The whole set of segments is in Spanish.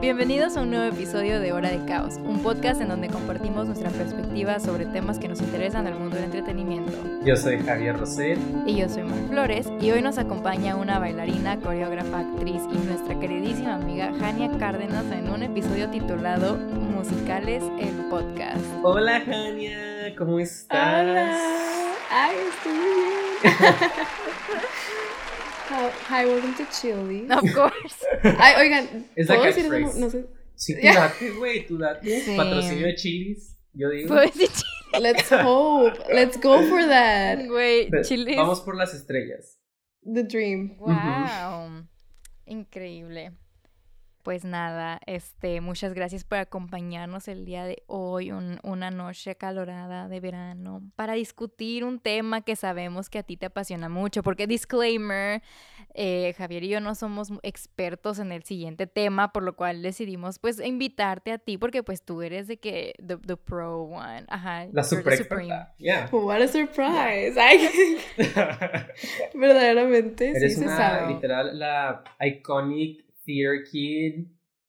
Bienvenidos a un nuevo episodio de Hora de Caos, un podcast en donde compartimos nuestra perspectiva sobre temas que nos interesan del mundo del entretenimiento. Yo soy Javier Rosel. Y yo soy Mar Flores, y hoy nos acompaña una bailarina, coreógrafa, actriz y nuestra queridísima amiga Jania Cárdenas en un episodio titulado Musicales, el podcast. Hola Jania, ¿cómo estás? Hola. Ay, estoy muy bien. Hi, welcome to Chili. Of course. Ay, oigan, Es la ¿puedo decir eso? catchphrase. No, no sé. Sí, tú date, güey, tú date. Sí. Patrocinio de chilis, yo digo. Let's hope. Let's go for that. chile, güey, Pero chiles. Vamos por las estrellas. The dream. Wow. Increíble. Pues nada, este, muchas gracias por acompañarnos el día de hoy, un- una noche acalorada de verano, para discutir un tema que sabemos que a ti te apasiona mucho, porque disclaimer, eh, Javier y yo no somos expertos en el siguiente tema, por lo cual decidimos pues invitarte a ti, porque pues tú eres de que, the, the pro one, ajá. La super supreme. experta. Yeah. What a surprise. Verdaderamente, Eres sí se sabe. literal, la iconic theater kid,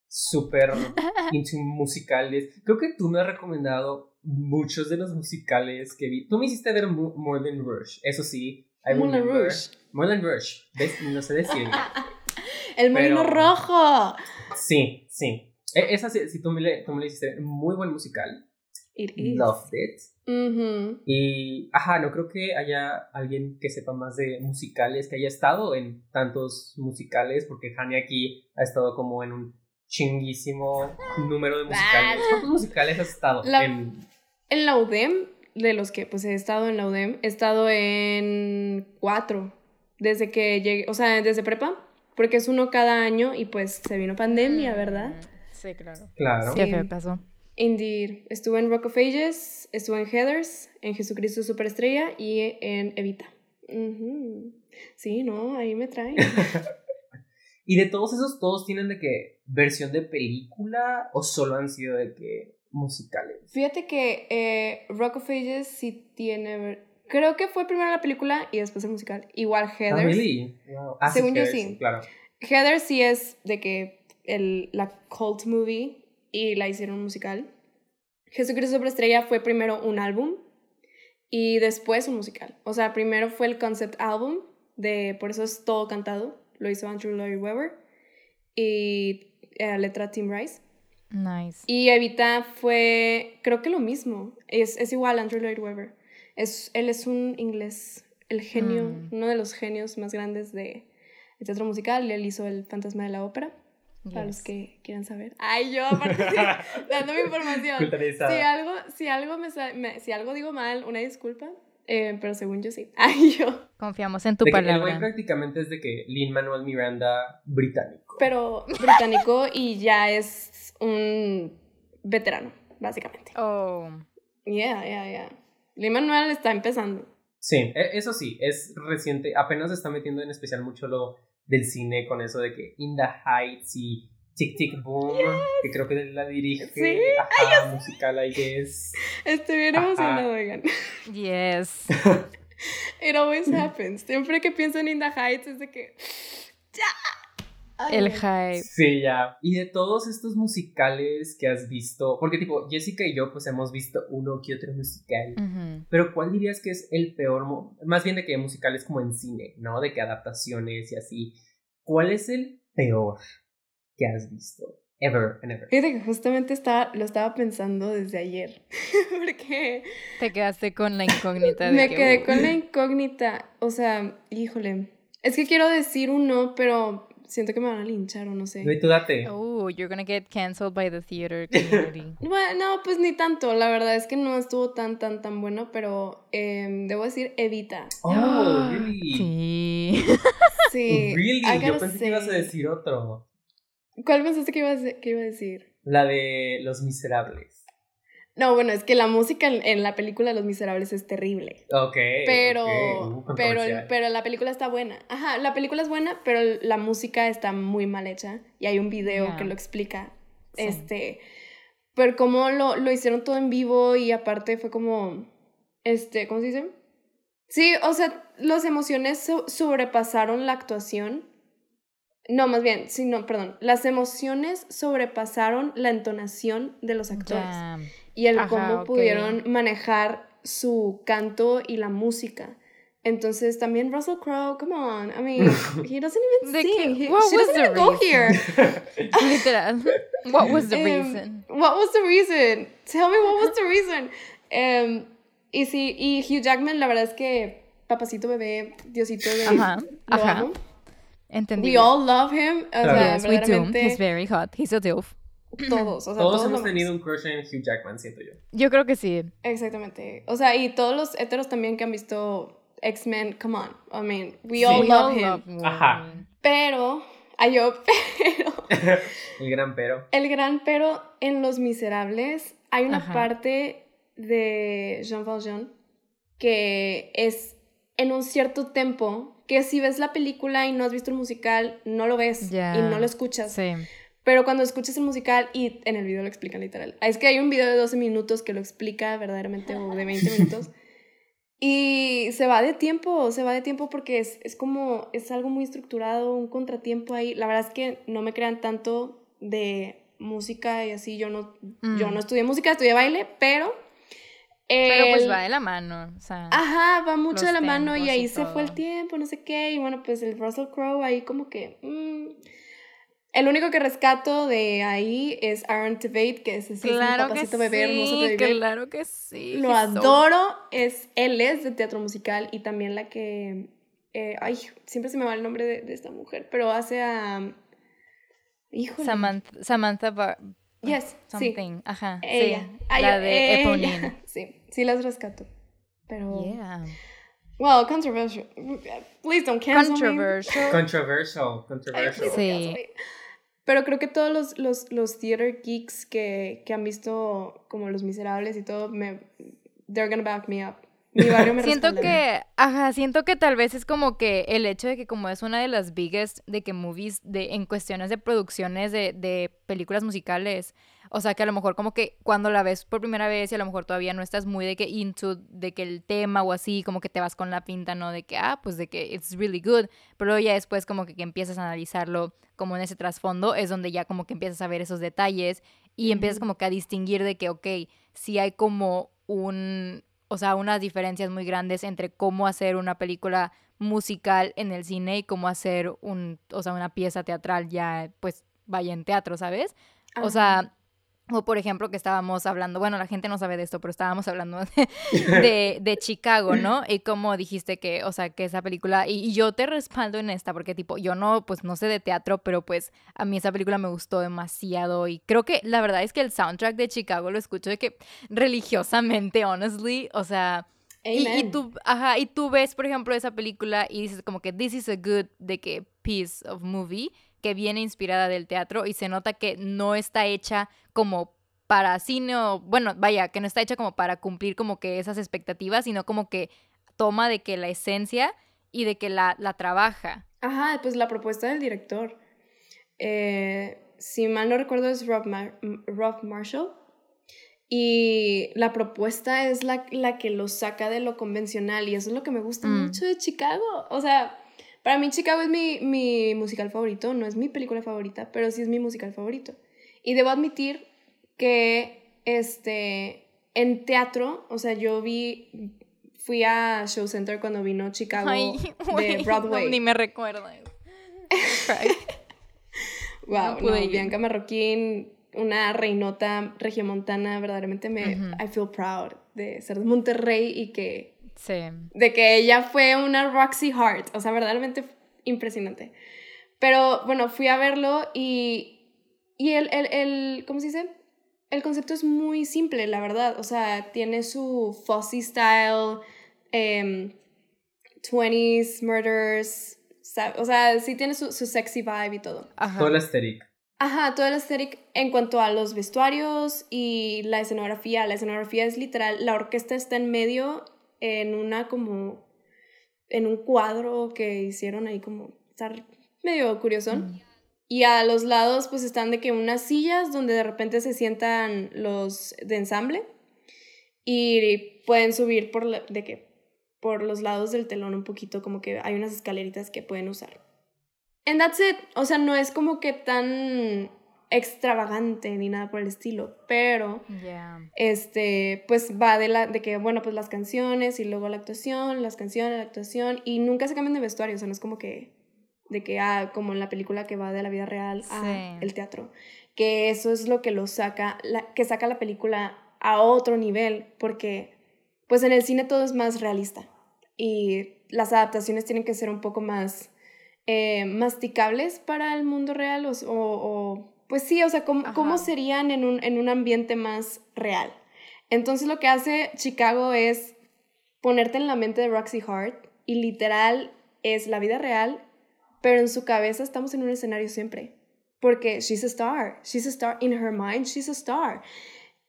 super into musicales. Creo que tú me has recomendado muchos de los musicales que vi. Tú me hiciste ver Mo- Moulin Rouge, eso sí. Moulin. Rouge. Moulin Rouge. ¿Ves? No sé decir. El molino rojo. Sí, sí. E- Esa sí, sí, tú me, le, tú me le hiciste muy buen musical. It is. Loved it. Y, ajá, no creo que haya alguien que sepa más de musicales, que haya estado en tantos musicales, porque Hani aquí ha estado como en un chinguísimo número de musicales. ¿Cuántos musicales has estado? La- En, En la UDEM, de los que pues he estado en la UDEM, he estado en cuatro. Desde que llegué, o sea, desde prepa, porque es uno cada año y pues se vino pandemia, ¿verdad? Sí, claro. claro. Qué Sí. feo pasó. Indeed. Estuve en Rock of Ages, estuve en Heathers, en Jesucristo Superestrella y en Evita. Sí, no, ahí me traen. Y de todos esos, todos tienen de que versión de película o solo han sido de que musicales. Fíjate que eh, Rock of Ages sí tiene... Creo que fue primero la película y después el musical. Igual Ah, Heathers. really? Wow. Ah, Según yo, Heathers, sí. Claro. Heather sí es de que el, la cult movie y la hicieron musical. Jesucristo Superestrella fue primero un álbum y después un musical. O sea, primero fue el concept album, de, por eso es todo cantado, lo hizo Andrew Lloyd Webber y eh, letra Tim Rice. Nice. Y Evita fue, creo que lo mismo, es, es igual Andrew Lloyd Webber. Es, él es un inglés, el genio, Mm. uno de los genios más grandes de el teatro musical. Él hizo El Fantasma de la Ópera, para los que quieran saber. Ay, yo aparte dando mi información. Si algo, si algo, me, sa- me- si algo digo mal, una disculpa, eh, pero según yo sí. Ay, yo. Confiamos en tu De que el güey palabra. prácticamente es de que Lin Manuel Miranda británico. Pero británico y ya es un veterano, básicamente. Oh. Yeah, yeah, yeah. Lin Manuel está empezando. Sí, e- eso sí, es reciente, apenas se está metiendo en especial mucho lo del cine con eso de que In the Heights y Tic Tic Boom, que creo que la dirige, Sí, ajá, musical I guess. Estoy bien emocionado, oigan. Yes. It always happens. Siempre que pienso en In the Heights es de que. ¡Ya! Ay, El hype. Sí, ya. Y de todos estos musicales que has visto, porque tipo, Jessica y yo pues hemos visto uno que otro musical, pero ¿cuál dirías que es el peor, más bien de que musicales como en cine, ¿no? De que adaptaciones y así. ¿Cuál es el peor que has visto? Ever and ever. Fíjate que justamente estaba, lo estaba pensando desde ayer. Porque Te quedaste con la incógnita de me que, quedé con la incógnita. O sea, híjole. Es que quiero decir un no, pero siento que me van a linchar o no sé. No, y tú date. Oh, you're gonna get canceled by the theater community. Bueno, no, pues ni tanto. La verdad es que no estuvo tan, tan, tan bueno, pero em, debo decir Evita. Oh, really? Sí. Sí. Really? I Yo pensé que ibas a decir otro. ¿Cuál pensaste que iba a, que iba a decir? La de Los Miserables. No, bueno, es que la música en, en la película Los Miserables es terrible. Ok. Pero. Uh, pero, pero la película está buena. Ajá, la película es buena, pero la música está muy mal hecha. Y hay un video que lo explica. Sí. Este. Pero como lo, lo hicieron todo en vivo y aparte fue como. Este, ¿cómo se dice? Sí, o sea, las emociones so- sobrepasaron la actuación. No, más bien, sí, no, perdón. Las emociones sobrepasaron la entonación de los actores. Y el Ajá, cómo ok. pudieron manejar su canto y la música. Entonces también Russell Crowe, come on. I mean, he doesn't even sing. He- what she was doesn't the even go reason? here. Literal. What was the Em, reason? What was the reason? Tell me what was the reason. Em, y sí, y Hugh Jackman, la verdad es que papacito bebé, diosito de Ajá, lo ajá. amo. Entendí. We all love him. O sea, Yes, we do. He's very hot. He's a dilf. Todos. O sea, Todos todos, hemos tenido un crush en Hugh Jackman, siento yo. Yo creo que sí. Exactamente. O sea, y todos los heteros también que han visto X-Men, come on. I mean, we Sí. all We love all him. love Ajá. Pero, ay, yo, pero, El gran pero. el gran pero en Los Miserables hay una Ajá. parte de Jean Valjean que es en un cierto tempo que si ves la película y no has visto el musical, no lo ves y no lo escuchas. Sí. Pero cuando escuchas el musical y en el video lo explican literal. Es que hay un video de 12 minutos que lo explica verdaderamente o de 20 minutos. Y se va de tiempo, se va de tiempo porque es, es como, es algo muy estructurado, un contratiempo ahí. La verdad es que no me crean tanto de música y así. Yo no, yo Mm. no estudié música, estudié baile, pero... Pero pues el- va de la mano. O sea. Ajá, va mucho de la mano y tempos y ahí se fue el tiempo, no sé qué. Y bueno, pues el Russell Crowe ahí como que... mm. El único que rescato de ahí es Aaron Tveit, que es ese claro que papacito bebé hermoso sí. de bebé. Claro que sí. Lo so- adoro. Es, él es de teatro musical y también la que... eh, ay, siempre se me va el nombre de, de esta mujer, pero hace a... Híjole. Samantha, Samantha Bar Yes, sí. something. Ajá. Ella. Sí. Ay, la de ella. Eponine. Sí, sí las rescato. Pero... Yeah. Well, controversial. Please don't cancel me. Controversial. Controversial, Ay, controversial. don't Sí. Pero creo que todos los, los, los theater geeks que, que han visto como Los Miserables y todo, me, they're gonna back me up. Mi barrio me Siento que, ajá, siento que tal vez es como que el hecho de que como es una de las biggest de que movies de, en cuestiones de producciones de, de películas musicales, o sea que a lo mejor como que cuando la ves por primera vez y a lo mejor todavía no estás muy de que into, de que el tema o así, como que te vas con la pinta, ¿no? De que, ah, pues de que it's really good, pero ya después como que, que empiezas a analizarlo como en ese trasfondo, es donde ya como que empiezas a ver esos detalles y empiezas como que a distinguir de que, ok, sí hay como un, o sea, unas diferencias muy grandes entre cómo hacer una película musical en el cine y cómo hacer un, o sea, una pieza teatral ya, pues, vaya en teatro, ¿sabes? O sea, o por ejemplo que estábamos hablando, bueno, la gente no sabe de esto, pero estábamos hablando de, de, de Chicago, ¿no? Y como dijiste que, o sea, que esa película, y, y yo te respaldo en esta, porque tipo, yo no, pues no sé de teatro, pero pues a mí esa película me gustó demasiado y creo que la verdad es que el soundtrack de Chicago lo escucho de que religiosamente, honestly, o sea... Y, tú, ajá, y tú ves, por ejemplo, esa película y dices como que this is a good, de que piece of movie, que viene inspirada del teatro y se nota que no está hecha como para cine o, bueno, vaya, que no está hecha como para cumplir como que esas expectativas, sino como que toma de que la esencia y de que la, la trabaja. Ajá, pues la propuesta del director. Eh, si mal no recuerdo es Rob, Mar- Rob Marshall. Y la propuesta es la, la que lo saca de lo convencional y eso es lo que me gusta Mm. mucho de Chicago. O sea, para mí Chicago es mi, mi musical favorito, no es mi película favorita, pero sí es mi musical favorito. Y debo admitir que este, en teatro, o sea, yo vi, fui a Show Center cuando vino Chicago Ay, de no, Broadway. ni me recuerda. Wow, No. Bianca Marroquín, una reinota regiomontana, verdaderamente me. I feel proud de ser de Monterrey y que Sí. de que ella fue una Roxy Hart, o sea, verdaderamente impresionante. Pero bueno, fui a verlo y y el, el, el ¿cómo se dice? El concepto es muy simple, la verdad. O sea, tiene su fussy style, em, 20s, murders, o sea, sí tiene su, su sexy vibe y todo. Ajá. Todo el aesthetic. Ajá, todo el aesthetic en cuanto a los vestuarios y la escenografía. La escenografía es literal, la orquesta está en medio en una como, en un cuadro que hicieron ahí como, estar medio curiosón. Mm. Y a los lados pues están de que unas sillas donde de repente se sientan los de ensamble y pueden subir por, la- de que, por los lados del telón un poquito, como que hay unas escaleritas que pueden usar. And that's it. O sea, no es como que tan extravagante ni nada por el estilo, pero este pues va de la de que bueno, pues las canciones y luego la actuación, las canciones, la actuación y nunca se cambian de vestuario, o sea, no es como que de que ah, como en la película que va de la vida real a el teatro, que eso es lo que lo saca la, que saca la película a otro nivel porque pues en el cine todo es más realista y las adaptaciones tienen que ser un poco más eh, masticables para el mundo real o, pues sí, o sea, ¿cómo, serían en un, en un ambiente más real? Entonces lo que hace Chicago es ponerte en la mente de Roxy Hart y literal es la vida real, pero en su cabeza estamos en un escenario siempre. Porque she's a star, she's a star, in her mind she's a star.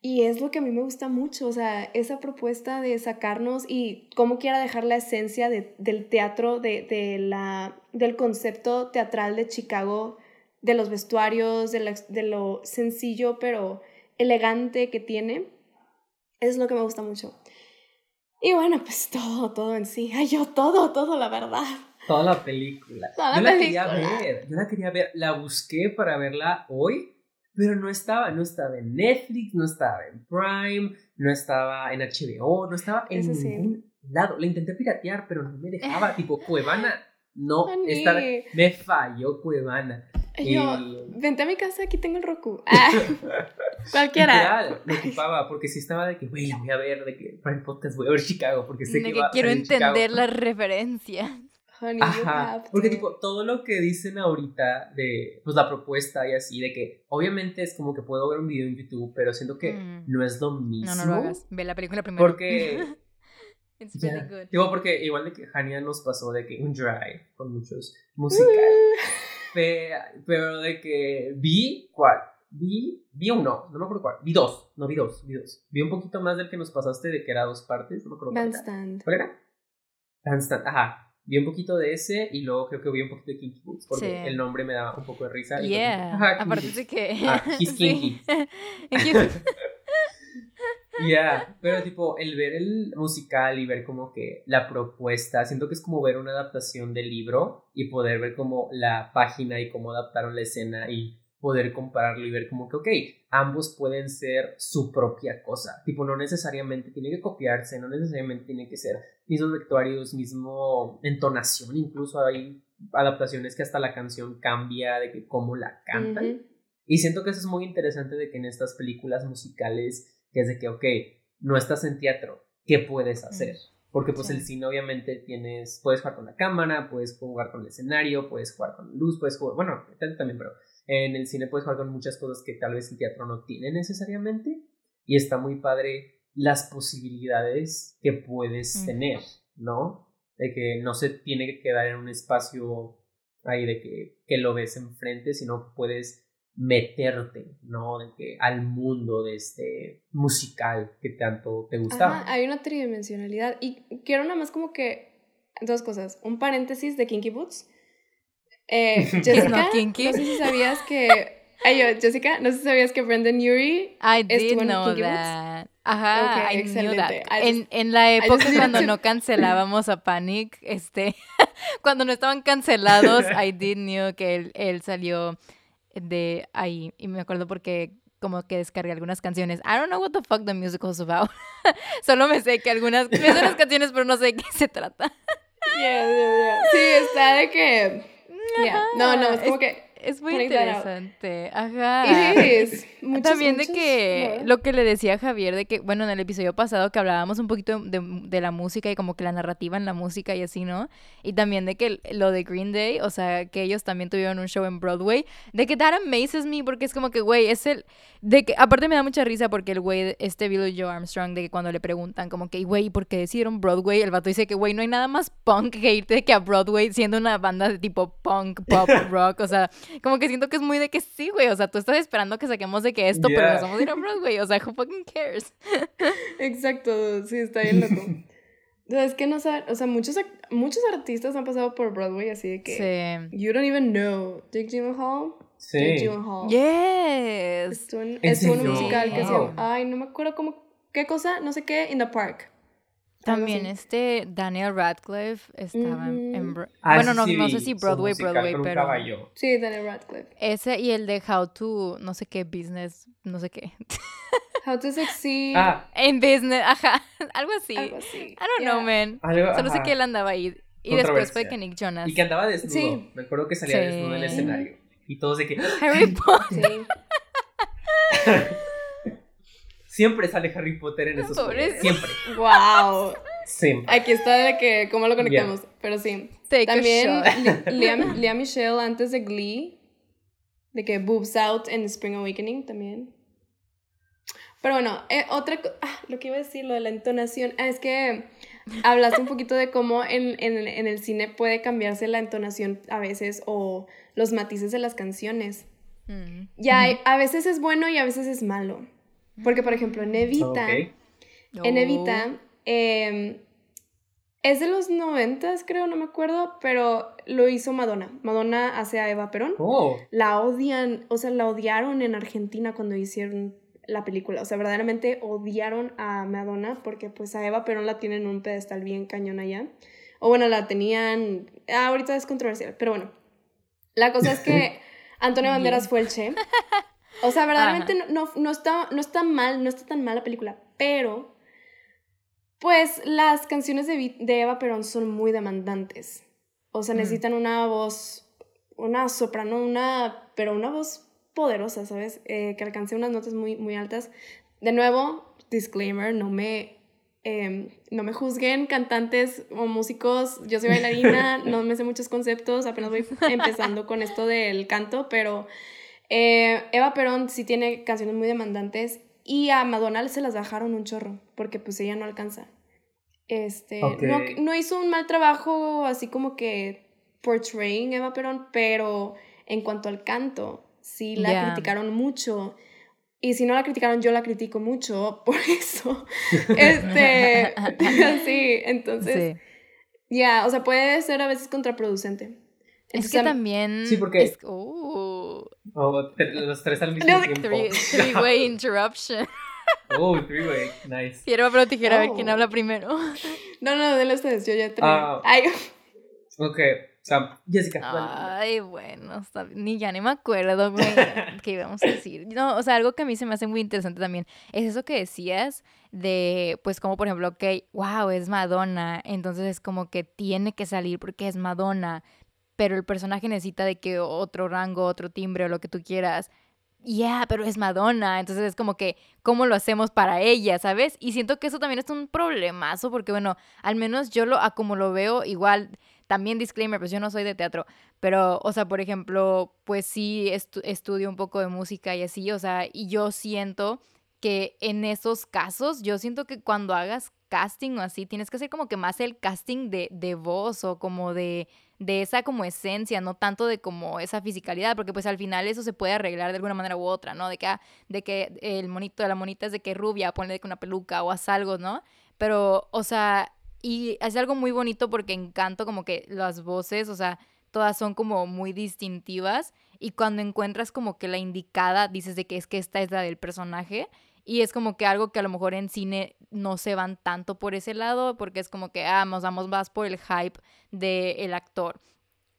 Y es lo que a mí me gusta mucho, o sea, esa propuesta de sacarnos y cómo quiera dejar la esencia del teatro, de, de, la, del concepto teatral de Chicago de los vestuarios, de, de lo sencillo pero elegante que tiene. Es lo que me gusta mucho. Y bueno, pues todo, todo en sí. Ay, yo todo, todo, la verdad. Toda la película. Toda yo la, quería ver, yo la quería ver. La busqué para verla hoy, pero no estaba. No estaba en Netflix, no estaba en Prime, no estaba en HBO, no estaba en ningún lado. La intenté piratear, pero no me dejaba. tipo, Cuevana, no, estaba, me falló Cuevana. Yo, vente a mi casa, aquí tengo el Roku. Ah, cualquiera. me ocupaba, porque si estaba de que, güey, la voy a ver, de que para el podcast voy a ver Chicago, porque sé que, va quiero entender la referencia. Ajá, porque tipo, todo lo que dicen ahorita de, pues la propuesta y así, de que obviamente es como que puedo ver un video en YouTube, pero siento que mm. no es lo mismo. No, no lo hagas, ve la película primero. Porque... It's really good. Digo, porque igual de que Hania nos pasó de que un drive con muchos musicales. Pero de que vi, ¿cuál? Vi, vi uno, no me acuerdo cuál. Vi dos, no vi dos, vi dos. Vi un poquito más del que nos pasaste de que era dos partes, no me acuerdo Bandstand. ¿Cuál era? Bandstand, ajá. Vi un poquito de ese y luego creo que vi un poquito de Kinky Boots porque el nombre me daba un poco de risa. Yeah, aparte de que... Ah, he's kinky. Ya, pero tipo, el ver el musical y ver como que la propuesta, siento que es como ver una adaptación del libro y poder ver como la página y cómo adaptaron la escena y poder compararlo y ver como que, ok, ambos pueden ser su propia cosa. Tipo, no necesariamente tiene que copiarse, no necesariamente tiene que ser mismos vestuarios, mismo entonación, incluso hay adaptaciones que hasta la canción cambia de que cómo la cantan. Y siento que eso es muy interesante de que en estas películas musicales que es de que, ok, no estás en teatro, ¿qué puedes hacer? Porque pues el cine obviamente tienes, puedes jugar con la cámara, puedes jugar con el escenario, puedes jugar con luz, puedes jugar, bueno, también, pero en el cine puedes jugar con muchas cosas que tal vez el teatro no tiene necesariamente. Y está muy padre las posibilidades que puedes tener, ¿no? De que no se tiene que quedar en un espacio ahí de que, que lo ves enfrente, sino puedes meterte, ¿no? De que, al mundo de este musical que tanto te gustaba. hay una tridimensionalidad y quiero nada más como que dos cosas, un paréntesis de Kinky Boots. Eh, Jessica, no, kinky. no sé si sabías que Ay, yo, Jessica, no sé si sabías que Brendan Urie I did know that. Ajá, I knew that. en, en, la época cuando no cancelábamos a Panic, este, cuando no estaban cancelados, I did know que él, él salió de ahí. Y me acuerdo porque como que descargué algunas canciones. I don't know what the fuck the musical is about. Solo me sé que algunas, me sé las canciones, pero no sé de qué se trata. yeah, yeah, yeah. Sí, está de que... No, no, es como que es muy interesante. Ajá. Es, También de que lo que le decía a Javier, de que, bueno, en el episodio pasado que hablábamos un poquito de, la música y como que la narrativa en la música y así, ¿no? Y también de que lo de Green Day, o sea, que ellos también tuvieron un show en Broadway, de que that amazes me porque es como que, güey, es el, de que, aparte me da mucha risa porque el güey, este Billy Joe Armstrong, de que cuando le preguntan como que, güey, ¿por qué decidieron Broadway? El vato dice que, güey, no hay nada más punk que irte que a Broadway siendo una banda de tipo punk, pop, rock, o sea, como que siento que es muy de que sí, güey. O sea, tú estás esperando que saquemos de que esto, pero nos vamos a ir a Broadway. O sea, who fucking cares? Exacto, sí, está bien loco. O sea, es que no saben, o sea, muchos, muchos artistas han pasado por Broadway así de que. Sí. You don't even know. Jake Gyllenhaal. Sí. Jake Gyllenhaal. Yes. Es un, musical que se llama. Ay, no me acuerdo cómo. ¿Qué cosa? No sé qué. In the Park. También este Daniel Radcliffe estaba en en Ah, bueno, no, sí no sé si Broadway, Broadway, pero caballo. Sí, Daniel Radcliffe. ese y el de How to, no sé qué, business, no sé qué. How to Succeed. Ah, En business, ajá, algo así. Algo así. I don't know, man. algo, Solo sé que él andaba ahí. Y después fue que Nick Jonas. Y que andaba desnudo. Sí. Me acuerdo que salía Sí. desnudo en el escenario. Y todos de que. Harry Potter. Siempre sale Harry Potter en esos juegos. Siempre. wow. Siempre. Aquí está de que cómo lo conectamos, pero sí. Take También Lea, Lea Michelle antes de Glee, de que Boobs Out en Spring Awakening también. Pero bueno, eh, otra ah, lo que iba a decir, lo de la entonación, ah, es que hablaste un poquito de cómo en, en, en el cine puede cambiarse la entonación a veces o los matices de las canciones. Mm. Ya, hay- a veces es bueno y a veces es malo. Porque, por ejemplo, en Evita, Ok. en Oh. Evita, eh, es de los noventas, creo, no me acuerdo, pero lo hizo Madonna. Madonna hace a Eva Perón. Oh, La odian, o sea, la odiaron en Argentina cuando hicieron la película. O sea, verdaderamente odiaron a Madonna porque pues a Eva Perón la tienen en un pedestal bien cañón allá. O bueno, la tenían... ah, ahorita es controversial, pero bueno. La cosa es que Antonio. Banderas fue el Che. O sea, verdaderamente no, no, no está, no está mal, no está tan mal la película, pero pues las canciones de, de Eva Perón son muy demandantes. O sea, Mm. necesitan una voz, una soprano, una, pero una voz poderosa, ¿sabes? Eh, que alcance unas notas muy, muy altas. De nuevo, disclaimer, no me, em, no me juzguen cantantes o músicos. Yo soy bailarina, no me sé muchos conceptos, apenas voy empezando con esto del canto, pero eh, Eva Perón sí tiene canciones muy demandantes y a Madonna se las bajaron un chorro, porque pues ella no alcanza. Este, no, no hizo un mal trabajo así como que portraying Eva Perón, pero en cuanto al canto, sí la criticaron mucho. Y si no la criticaron, yo la critico mucho por eso. Este, sí, entonces, Sí. ya, o sea, puede ser a veces contraproducente. Es que también. Sí, porque- es- uh, oh, tre- los tres al mismo No, tiempo. three- Three-way interruption. Oh, three way, nice. Quiero pero tijera a ver quién Oh. habla primero. No, no, denle ustedes, yo ya terminé. Ah. Ay, Ok, sea, Jessica. Ay, bueno, está bien. ni ya ni me acuerdo, güey, qué íbamos a decir. No, o sea, algo que a mí se me hace muy interesante también es eso que decías de, pues, como por ejemplo, ok, wow, es Madonna, entonces es como que tiene que salir porque es Madonna, pero el personaje necesita de que otro rango, otro timbre o lo que tú quieras. Ya, pero es Madonna, entonces es como que, ¿cómo lo hacemos para ella, sabes? Y siento que eso también es un problemazo, porque bueno, al menos yo lo, a como lo veo, igual, también disclaimer, pues yo no soy de teatro, pero, o sea, por ejemplo, pues sí estu- estudio un poco de música y así, o sea, y yo siento que en esos casos, yo siento que cuando hagas casting o así, tienes que hacer como que más el casting de, de voz o como de, de esa como esencia, no tanto de como esa fisicalidad, porque pues al final eso se puede arreglar de alguna manera u otra, ¿no? De que, ah, de que el monito, la monita es de que rubia, ponle de que una peluca o haz algo, ¿no? Pero, o sea, y es algo muy bonito porque encanto como que las voces, o sea, todas son como muy distintivas y cuando encuentras como que la indicada, dices de que es que esta es la del personaje y es como que algo que a lo mejor en cine no se van tanto por ese lado porque es como que, ah, nos vamos más por el hype del actor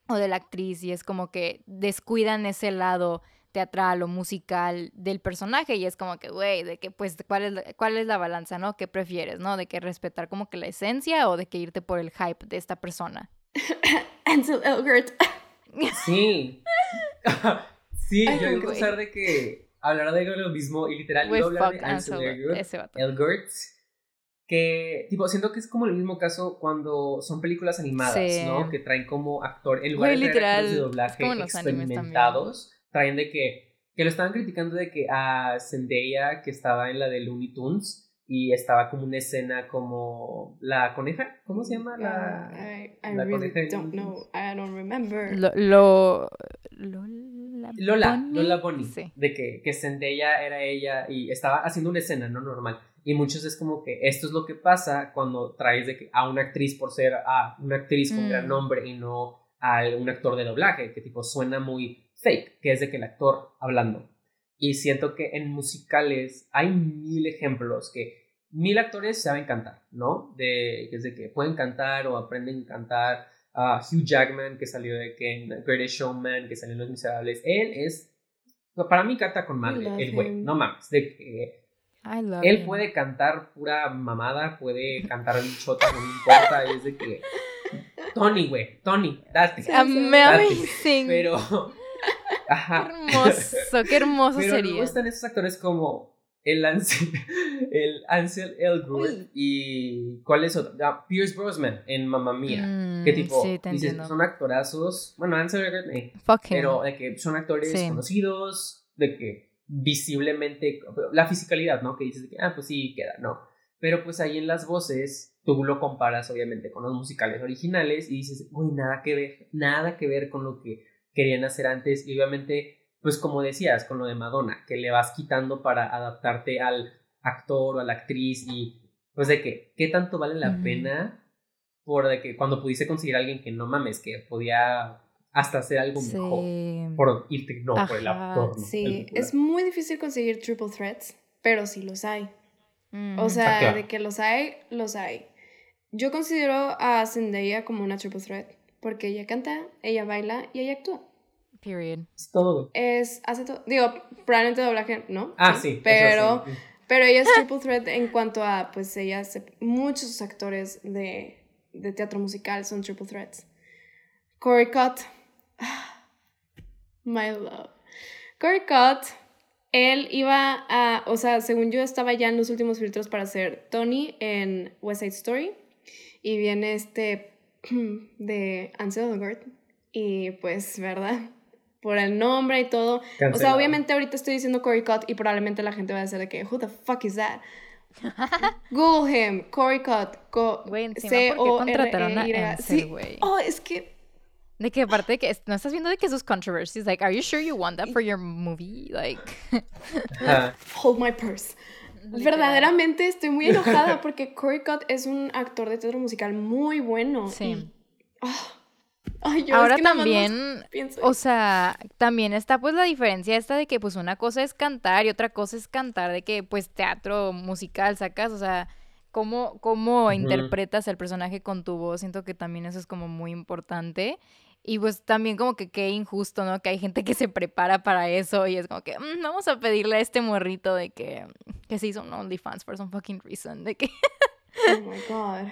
o de la actriz y es como que descuidan ese lado teatral o musical del personaje y es como que, güey, de que pues cuál es, la, cuál es la balanza, ¿no? ¿Qué prefieres, ¿no? De que respetar como que la esencia o de que irte por el hype de esta persona. Ansel Elgort. Sí. sí, Ay, yo iba a pensar de que hablar de lo mismo y literal iba a hablar de Ansel Elgort, que tipo siento que es como el mismo caso cuando son películas animadas, Sí. ¿no? Que traen como actor en lugar Güey, de actores de literal, doblaje experimentados, traen de que que lo estaban criticando de que a Zendaya que estaba en la de Looney Tunes y estaba como una escena como la coneja, ¿cómo se llama la I, I la really coneja don't know. I don't remember. Lo, lo, Lola, Lola? Lola Bonnie, Sí. de que, que Zendaya era ella y estaba haciendo una escena, ¿no? Normal. Y muchos es como que esto es lo que pasa cuando traes de que a una actriz por ser a una actriz con Mm. gran nombre y no a un actor de doblaje, que tipo suena muy fake, que es de que el actor hablando. Y siento que en musicales hay mil ejemplos que mil actores saben cantar, ¿no? De, que es de que pueden cantar o aprenden a cantar Hugh Jackman, que salió de que en Greatest Showman, que salió en Los Miserables. Él es, para mí canta con madre, el güey, no mames, de que él puede cantar pura mamada, puede cantar el chota, no me importa, es de que Tony, güey, Tony, date. Amazing. Pero, ajá. Qué hermoso, qué hermoso Pero sería. me gustan esos actores como el Ansel, el Ansel Elgort y ¿cuál es otro? Ah, Pierce Brosnan en Mamma Mía. Mm, que tipo, sí, te dices, son actorazos, bueno, Ansel Elgort, eh, pero de que son actores Sí. conocidos, de que visiblemente, la fisicalidad, ¿no? Que dices, de que, ah, pues sí, queda, ¿no? Pero pues ahí en las voces, tú lo comparas obviamente con los musicales originales y dices, uy, nada que ver, nada que ver con lo que querían hacer antes y obviamente, pues como decías, con lo de Madonna, que le vas quitando para adaptarte al actor o a la actriz y pues de que, ¿qué tanto vale la pena por de que cuando pudiste conseguir a alguien que no mames, que podía hasta hacer algo mejor? Por irte no por el actor ¿no? Sí, El es muy difícil conseguir triple threats, pero sí los hay. Mm. O sea, Ah, claro. de que los hay, los hay. Yo considero a Zendaya como una triple threat, porque ella canta, ella baila y ella actúa. Period. es todo Es, hace todo, digo, probablemente doblaje, ¿no? ah sí, Pero, sí. pero ella es triple threat en cuanto a, pues ella, hace- muchos actores de, de teatro musical son triple threats. Corey Cott, my love. Corey Cott, él iba a, o sea, según yo estaba ya en los últimos filtros para ser Tony en West Side Story y viene este de Ansel Elgort y pues, ¿verdad? Por el nombre y todo, o sea, obviamente ahorita estoy diciendo Corey Cott y probablemente la gente va a decir de que, who the fuck is that? Google him, Corey Cott. Co Güey, encima, ¿por qué contrataron a Sí. güey? Oh, es que De que aparte de que no estás viendo de que sus controversies, like, are you sure you want that for your movie? Like, Ajá. hold my purse. Verdaderamente estoy muy enojada porque Corey Cott es un actor de teatro musical muy bueno. Sí. y- ah, ay, yo ahora es que también, o sea, también está pues la diferencia esta de que pues una cosa es cantar y otra cosa es cantar de que pues teatro musical sacas, o sea, cómo, cómo interpretas el personaje con tu voz, siento que también eso es como muy importante. Y pues también como que qué injusto, ¿no? Que hay gente que se prepara para eso y es como que "Mm, vamos a pedirle a este morrito de que, que se hizo un OnlyFans for some fucking reason, de que... Oh my god.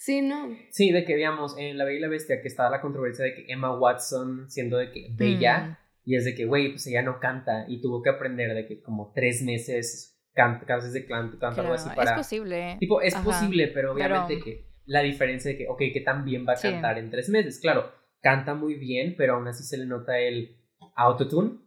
Sí, no. sí de que digamos en la Bella y la Bestia que estaba la controversia de que Emma Watson siendo de que bella Mm. y es de que güey pues ella no canta y tuvo que aprender de que como tres meses canta clases de canto canto algo Claro, así para es posible. Tipo, es Ajá. posible, pero obviamente Pero- que la diferencia de que, ok, que tan bien va a Sí. cantar en tres meses. Claro, canta muy bien, pero aún así se le nota el autotune,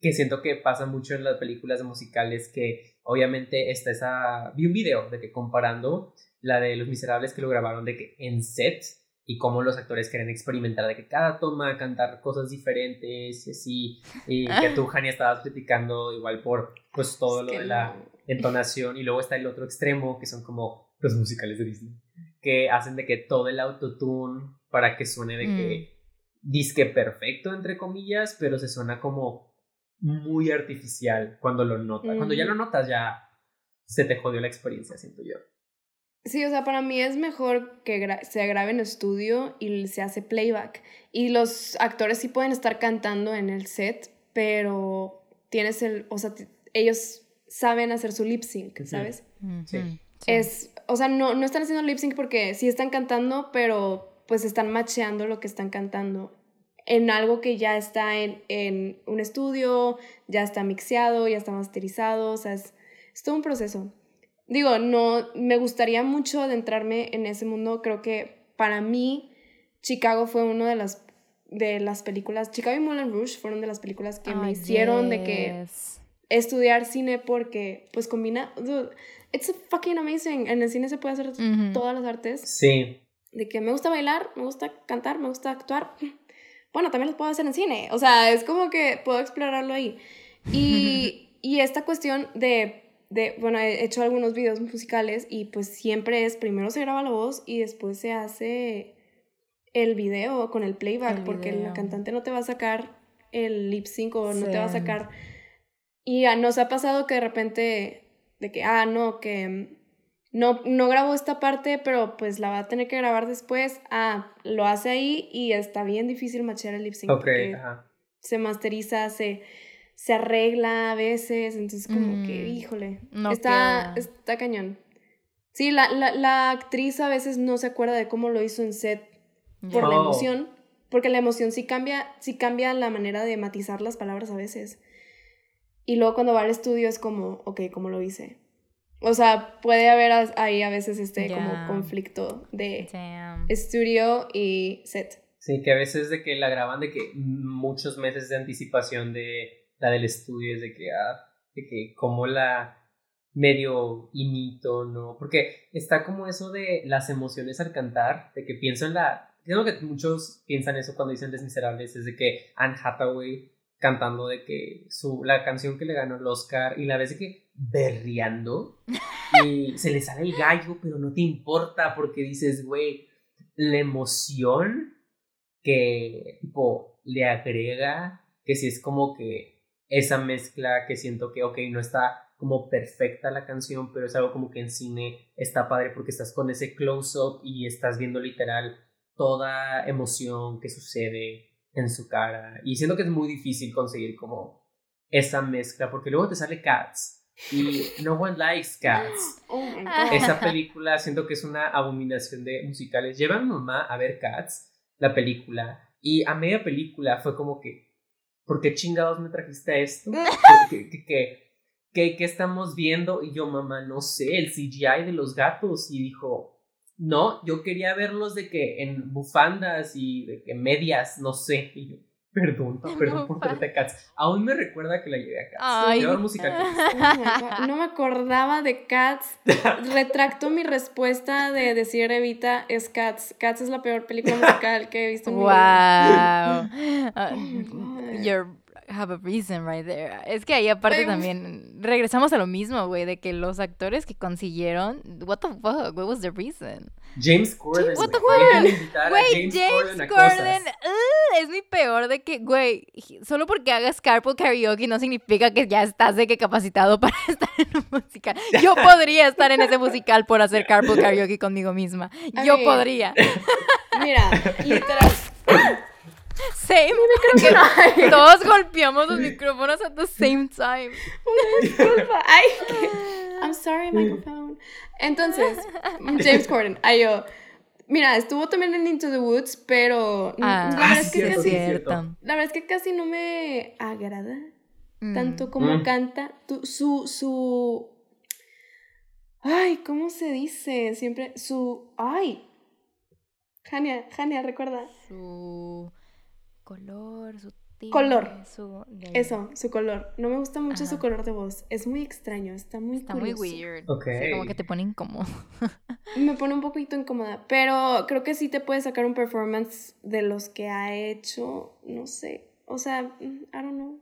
que siento que pasa mucho en las películas musicales que obviamente está esa... Vi un video de que comparando la de Los Miserables que lo grabaron de que en set y cómo los actores quieren experimentar de que cada toma cantar cosas diferentes y así y que tú Jania estabas platicando igual por pues todo Es lo de la no. entonación y luego está el otro extremo que son como los musicales de Disney que hacen de que todo el autotune para que suene de que disque perfecto entre comillas pero se suena como muy artificial cuando lo notas cuando ya Ujú. lo notas ya se te jodió la experiencia siento yo Sí, o sea, para mí es mejor que gra- se grabe en estudio y se hace playback. Y los actores sí pueden estar cantando en el set, pero tienes el, o sea, ellos saben hacer su lip sync. ¿sabes? Sí. Es, o sea, no, no están haciendo lip sync porque sí están cantando, pero pues están macheando lo que están cantando en algo que ya está en, en un estudio, ya está mixeado, ya está masterizado, o sea, es, es todo un proceso. Digo, no, me gustaría mucho adentrarme en ese mundo, creo que para mí Chicago fue una de las, de las películas, Chicago y Moulin Rouge fueron de las películas que me Ay, hicieron de que estudiar cine porque pues combina, dude, it's fucking amazing, en el cine se puede hacer todas las artes, sí. De que me gusta bailar, me gusta cantar, me gusta actuar, bueno, también los puedo hacer en cine, o sea, es como que puedo explorarlo ahí. Y, y esta cuestión de, de, bueno, he hecho algunos videos musicales y pues siempre es, primero se graba la voz y después se hace el video con el playback, El porque la cantante no te va a sacar el lip sync o no te va a sacar... Y nos ha pasado que de repente, de que, ah, no, que no, no grabó esta parte, pero pues la va a tener que grabar después. Ah, lo hace ahí y está bien difícil machar el lip sync. Ok, porque ajá. se masteriza, se, se arregla a veces, entonces como que, Mm, híjole, no está, queda. está cañón. Sí, la, la, la actriz a veces no se acuerda de cómo lo hizo en set por la Oh. emoción, porque la emoción sí cambia, sí cambia la manera de matizar las palabras a veces. Y luego cuando va al estudio es como, ok, ¿cómo lo hice? O sea, puede haber ahí a veces este como conflicto de Damn. estudio y set. Sí, que a veces de que la graban de que muchos meses de anticipación de la del estudio es de que, ah, de que como la medio imito, ¿no? Porque está como eso de las emociones al cantar, de que pienso en la... Creo que muchos piensan eso cuando dicen Les Miserables, es de que Anne Hathaway cantando de que su, la canción que le ganó el Oscar y la vez de que berreando y se le sale el gallo, pero no te importa porque dices, güey, la emoción que tipo le agrega, que si es como que esa mezcla que siento que, ok, no está como perfecta la canción, pero es algo como que en cine está padre porque estás con ese close-up y estás viendo literal toda emoción que sucede en su cara. Y siento que es muy difícil conseguir como esa mezcla, porque luego te sale Cats y no one likes Cats. Oh Ah. Esa película siento que es una abominación de musicales. Lleva a mi mamá a ver Cats, la película, y a media película fue como que, ¿por qué chingados me trajiste esto? ¿Qué, qué, qué, qué- qué estamos viendo? Y yo, mamá, no sé, el CGI de los gatos. Y dijo, no, yo quería verlos de que en bufandas y de que medias, no sé. Y yo, perdón, perdón por traerte a Cats. Aún me recuerda que la llevé a Cats. Ay. Lleva un musical que Oh my God, No me acordaba de Cats. Retracto mi respuesta de decir Evita es Cats. Cats es la peor película musical que he visto en mi vida. Wow. Uh, you have a reason right there. Es que ahí aparte también regresamos a lo mismo, güey, de que los actores que consiguieron, what the fuck, what was the reason? James Corden. What the fuck? Güey, James, James Corden es mi peor de que, güey, solo porque hagas carpool karaoke no significa que ya estás de que capacitado para estar en un musical. Yo podría estar en ese musical por hacer carpool karaoke conmigo misma. Yo podría. Mira, literal. Same. que todos golpeamos los micrófonos at the same time. Disculpa. Ay, I'm sorry, microphone. Entonces, James Corden. Ay, yo. Mira, estuvo también en Into the Woods, pero Ah, la, verdad es que cierto, casi, sí, cierto. cierto. la verdad es que casi no me agrada Mm. tanto como Mm. canta. Tu- su, su. Ay, ¿cómo se dice? Siempre su. Ay. Jania, Jania, recuerda. Su color, su timbre, Color. su... Eso, su color. No me gusta mucho su color de voz. Es muy extraño, está muy Está muy weird. Ok. Sí, como que te pone incómodo. Me pone un poquito incómoda, pero creo que sí te puede sacar un performance de los que ha hecho, no sé, o sea, mm, I don't know.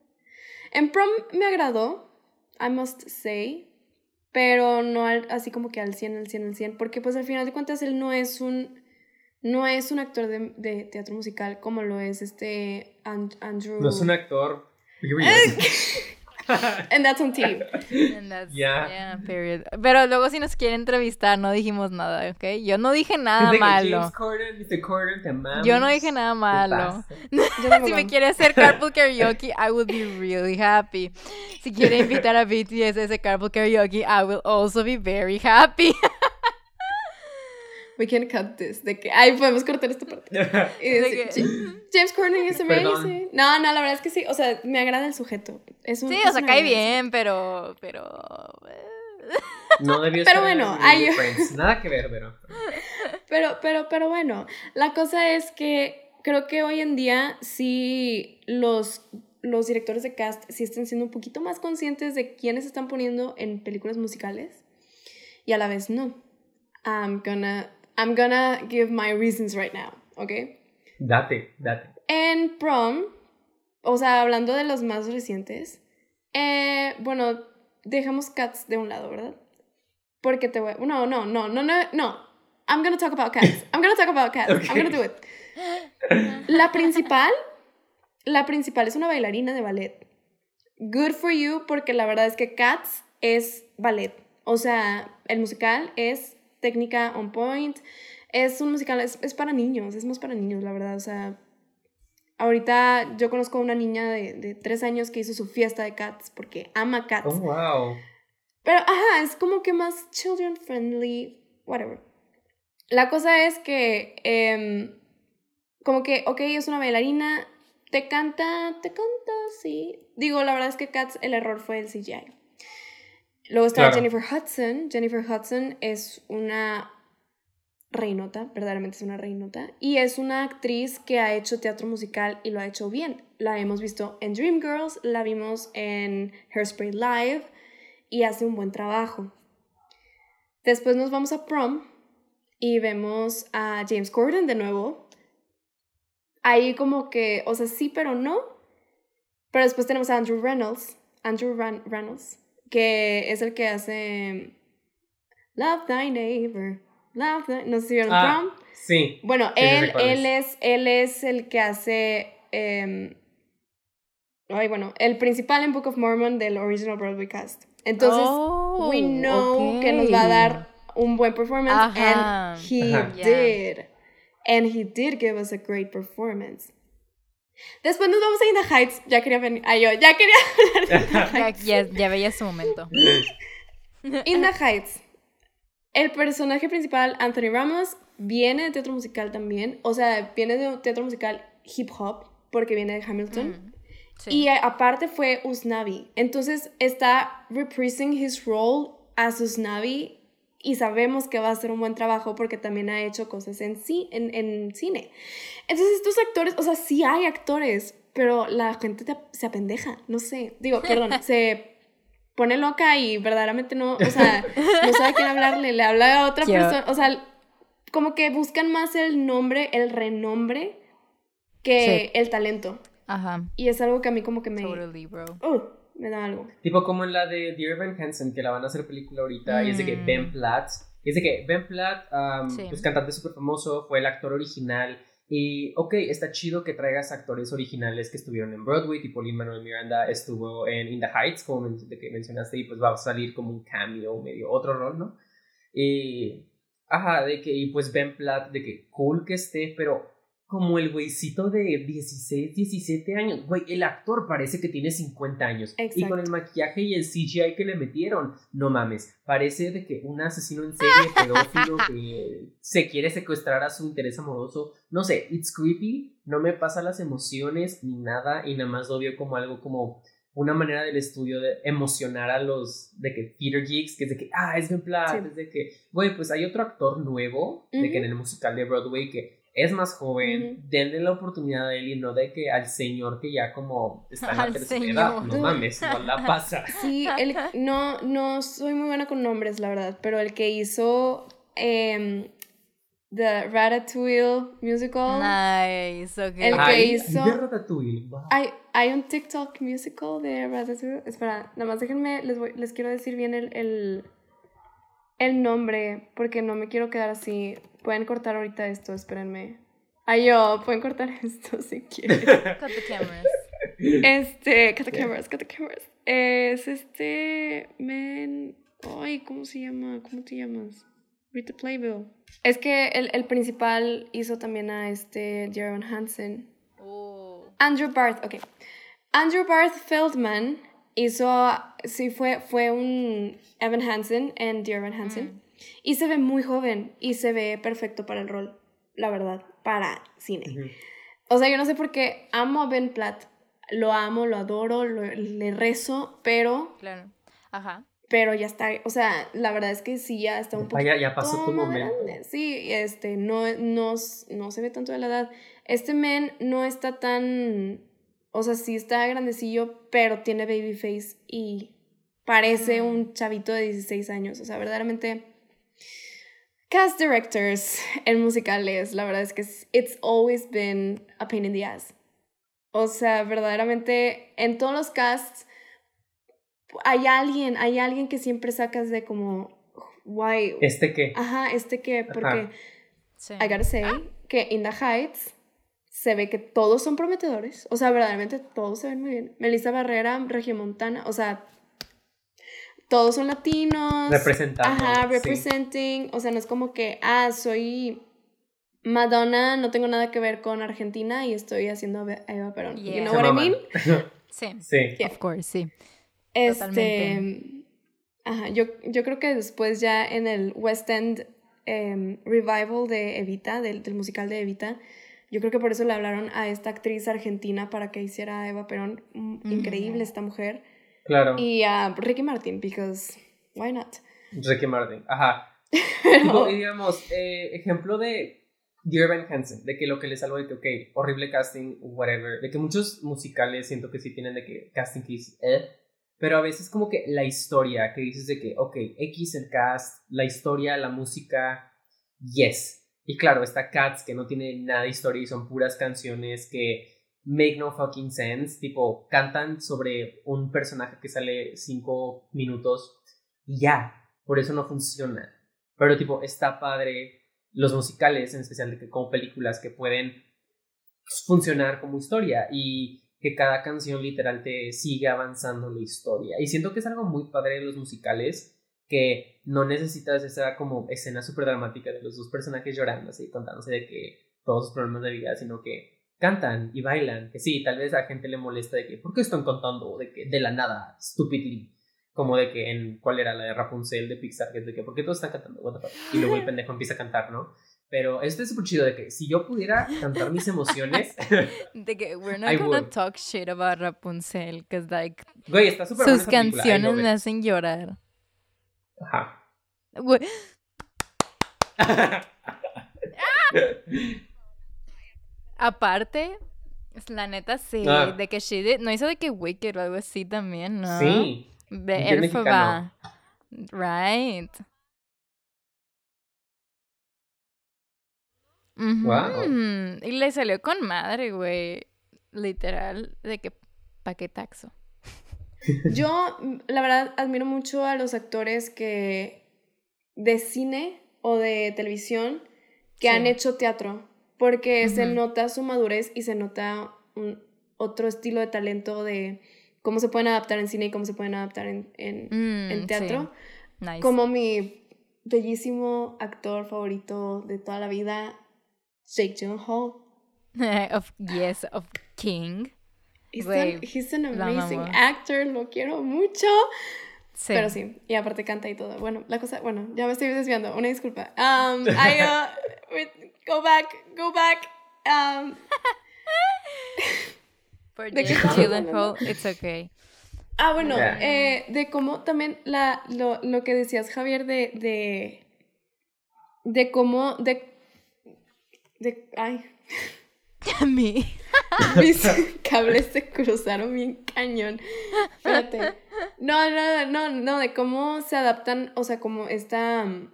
En prom me agradó, I must say, pero no al- así como que al 100, al 100, al 100, porque pues al final de cuentas él no es un, no es un actor de, de teatro musical como lo es este And- Andrew. No es un actor. period. And that's on TV. And that's- Ya. yeah, period. Pero luego si nos quiere entrevistar no dijimos nada, ¿ok? Yo no dije nada malo. James Corden, Mr. Corden, te amamos. Yo no dije nada ¿Qué malo. si me quiere hacer carpool karaoke, I would be really happy. Si quiere invitar a BTS a ese carpool karaoke, I will also be very happy. We can cut this. De que, ay, podemos cortar esta parte. Y De decir, que- "Ja- James Corden es Perdón. amazing. No, no, la verdad es que sí. O sea, me agrada el sujeto. Es un, Sí, es o sea, cae bien, pero... pero... eh. No debió Pero bueno, el ay, de Friends. Nada que ver, pero. Pero, pero, pero bueno, la cosa es que creo que hoy en día sí los, los directores de cast sí están siendo un poquito más conscientes de quiénes están poniendo en películas musicales y a la vez no. I'm gonna, I'm gonna give my reasons right now, ¿ok? Date, date. En prom, o sea, hablando de los más recientes, eh, bueno, dejamos Cats de un lado, ¿verdad? Porque te voy... No, no, no, no, no, no. I'm gonna talk about Cats. I'm gonna talk about Cats. I'm gonna do it. La principal, la principal es una bailarina de ballet. Good for you, porque la verdad es que Cats es ballet. O sea, el musical es técnica on point. Es un musical, es, es para niños, es más para niños, la verdad. O sea, ahorita yo conozco a una niña de, de tres años que hizo su fiesta de cats porque ama cats. Oh, wow. Pero, ajá, es como que más children friendly, whatever. La cosa es que, em, como que, ok, es una bailarina, te canta, te canta, sí. Digo, la verdad es que Cats, el error fue el CGI. Luego está Claro. Jennifer Hudson. Jennifer Hudson es una reinota, verdaderamente es una reinota. Y es una actriz que ha hecho teatro musical y lo ha hecho bien. La hemos visto en Dreamgirls, la vimos en Hairspray Live y hace un buen trabajo. Después nos vamos a prom y vemos a James Corden de nuevo. Ahí como que, o sea, sí, pero no. Pero después tenemos a Andrew Reynolds, Andrew Ran- Reynolds, que es el que hace Love Thy Neighbor, Love Thy... No sé si vieron Ah, prom. Sí. Bueno, Sí, él, él, es, él es el que hace... em, ay, bueno, el principal en Book of Mormon del original Broadway cast. Entonces, Oh, we know que nos va a dar un buen performance. Ajá. And he Ajá. Did. And he did give us a great performance. Después nos vamos a In the Heights. Ya quería venir. Ay, yo ya quería hablar de Ya, Heights. ya, ya veía su momento. In the Heights. El personaje principal, Anthony Ramos, viene de teatro musical también. O sea, viene de teatro musical hip hop, porque viene de Hamilton. Mm, sí. Y a- aparte fue Usnavi. Entonces está reprising his role as Usnavi y sabemos que va a hacer un buen trabajo porque también ha hecho cosas en, ci- en, en cine. Entonces estos actores, o sea, sí hay actores, pero la gente te- se apendeja, no sé. Digo, perdón, se pone loca y verdaderamente no, o sea, no sabe a quién hablarle, le habla a otra Yo- persona, o sea, como que buscan más el nombre, el renombre que el talento. Ajá. Y es algo que a mí como que me... Totally, bro. Uh, me da algo. Tipo como en la de Dear Evan Hansen, que la van a hacer película ahorita, y es de que Mm. Ben Platt, es de que Ben Platt, um, Sí. pues cantante súper famoso, fue el actor original, y ok, está chido que traigas actores originales que estuvieron en Broadway, tipo Lin-Manuel Miranda estuvo en In the Heights, como men- de que mencionaste, y pues va a salir como un cameo, medio otro rol, ¿no? Y, ajá, de que, y pues Ben Platt, de que cool que esté, pero como el güeycito de 16, 17 años. Güey, el actor parece que tiene 50 años. Y con Exacto. el maquillaje y el CGI que le metieron, no mames. Parece de que un asesino en serie, pedófilo, que se quiere secuestrar a su interés amoroso. No sé, it's creepy. No me pasa las emociones ni nada. Y nada más lo veo como algo como una manera del estudio de emocionar a los de que theater geeks, que es de que, ah, es Ben Platt, Sí. es de que, güey, pues hay otro actor nuevo, de que en el musical de Broadway que es más joven, denle la oportunidad a él y no de que al señor que ya como está en la tercera edad, no mames, no la pasa. Sí, el, no, no soy muy buena con nombres, la verdad, pero el que hizo em, The Ratatouille musical, Nice, ok. El que Ay, hizo- de Ratatouille, wow. hay, hay un TikTok musical de Ratatouille. Espera, nada más déjenme, les, voy- les quiero decir bien el, el, el nombre, porque no me quiero quedar así. Pueden cortar ahorita esto, espérenme. Ay, yo, pueden cortar esto si quieren. Cut the cameras. Este, cut the cameras, cut the cameras. Es este men. Ay, ¿cómo se llama? ¿Cómo te llamas? Rita Playbill. Es que el, el principal hizo también a este Jaron Hansen. Oh. Andrew Barth, ok. Andrew Barth Feldman hizo. Sí, fue, fue un Evan Hansen en Dear Evan Hansen. Y se ve muy joven y se ve perfecto para el rol, la verdad, para cine. O sea, yo no sé por qué amo a Ben Platt. Lo amo, lo adoro, lo- le rezo, pero, Claro. Ajá. pero ya está. O sea, la verdad es que sí, ya está un poco. Vaya, ya pasó tu momento. grande. Sí, este, no, no, no se ve tanto de la edad. Este men no está tan. O sea, sí está grandecillo, pero tiene baby face y parece Mm. un chavito de 16 años. O sea, verdaderamente. Cast directors en musicales, la verdad es que es- it's always been a pain in the ass. O sea, verdaderamente en todos los casts hay alguien, hay alguien que siempre sacas de como, why, ¿Este qué? ajá, este que, porque. Sí. I gotta say que In the Heights se ve que todos son prometedores, o sea, verdaderamente todos se ven muy bien. Melissa Barrera, Regiomontana, o sea, todos son latinos. Representando. Ajá, sí. representing. O sea, no es como que, ah, soy Madonna, no tengo nada que ver con Argentina y estoy haciendo a Eva Perón. Yeah. You know what I mean? Sí. Sí. Yeah. Of course, sí. Este. Totalmente. Ajá, yo, yo creo que después ya en el West End em, revival de Evita, del, del musical de Evita, yo creo que por eso le hablaron a esta actriz argentina para que hiciera a Eva Perón. Mm, Ujú. Increíble esta mujer. Claro. Y a Ricky Martin, because why not? Ricky Martin. Ajá. Pero- y digamos, eh, ejemplo de Dear Evan Hansen, de que lo que le salvó de que, ok, horrible casting, whatever, de que muchos musicales siento que sí tienen de que casting que dices, eh, pero a veces como que la historia, que dices de que, ok, X el cast, la historia, la música, yes. Y claro, está Cats, que no tiene nada de historia y son puras canciones que make no fucking sense, tipo, cantan sobre un personaje que sale cinco minutos y ya, por eso no funciona. Pero tipo, está padre los musicales, en especial que como películas que pueden funcionar como historia y que cada canción literal te sigue avanzando la historia. Y siento que es algo muy padre de los musicales que no necesitas esa como escena súper dramática de los dos personajes llorando así, contándose de que todos sus problemas de vida, sino que cantan y bailan, que sí, tal vez a gente le molesta de que, ¿por qué están cantando de que de la nada, stupidly? Como de que en, ¿cuál era la de Rapunzel de Pixar? Que es de que, ¿por qué todos están cantando? What the fuck? Y luego el pendejo empieza a cantar, ¿no? Pero esto es súper chido de que si yo pudiera cantar mis emociones, De que we're not I gonna would. talk shit about Rapunzel, because like güey, está súper sus canciones me hacen llorar. Ajá. Güey, Aparte, la neta sí, Ah. de que she did- no hizo de que Wicked o algo así también, ¿no? Sí. De Elphaba. Right. Wow. Y le salió con madre, güey. Literal, de que paquetaxo. Yo, la verdad, admiro mucho a los actores que de cine o de televisión que Sí. han hecho teatro, porque se nota su madurez y se nota un otro estilo de talento de cómo se pueden adaptar en cine y cómo se pueden adaptar en, en, Mm, en sí. teatro. Nice. Como mi bellísimo actor favorito de toda la vida, Jake Gyllenhaal. of, yes, of King. He's, Güey, an, he's an amazing actor, lo quiero mucho. Sí. Pero sí, y aparte canta y todo. Bueno, la cosa, bueno, ya me estoy desviando, una disculpa. Um, I, uh, wait, go back, go back. Um, For ¿De qué Jake estamos Gyllenhaal, it's okay. ah, bueno, Ya. eh, de cómo también la, lo, lo que decías, Javier, de, de, de cómo, de, de, ay, A mí. mis cables se cruzaron bien cañón. Espérate. No, no, no, no, de cómo se adaptan, o sea, como esta, mm,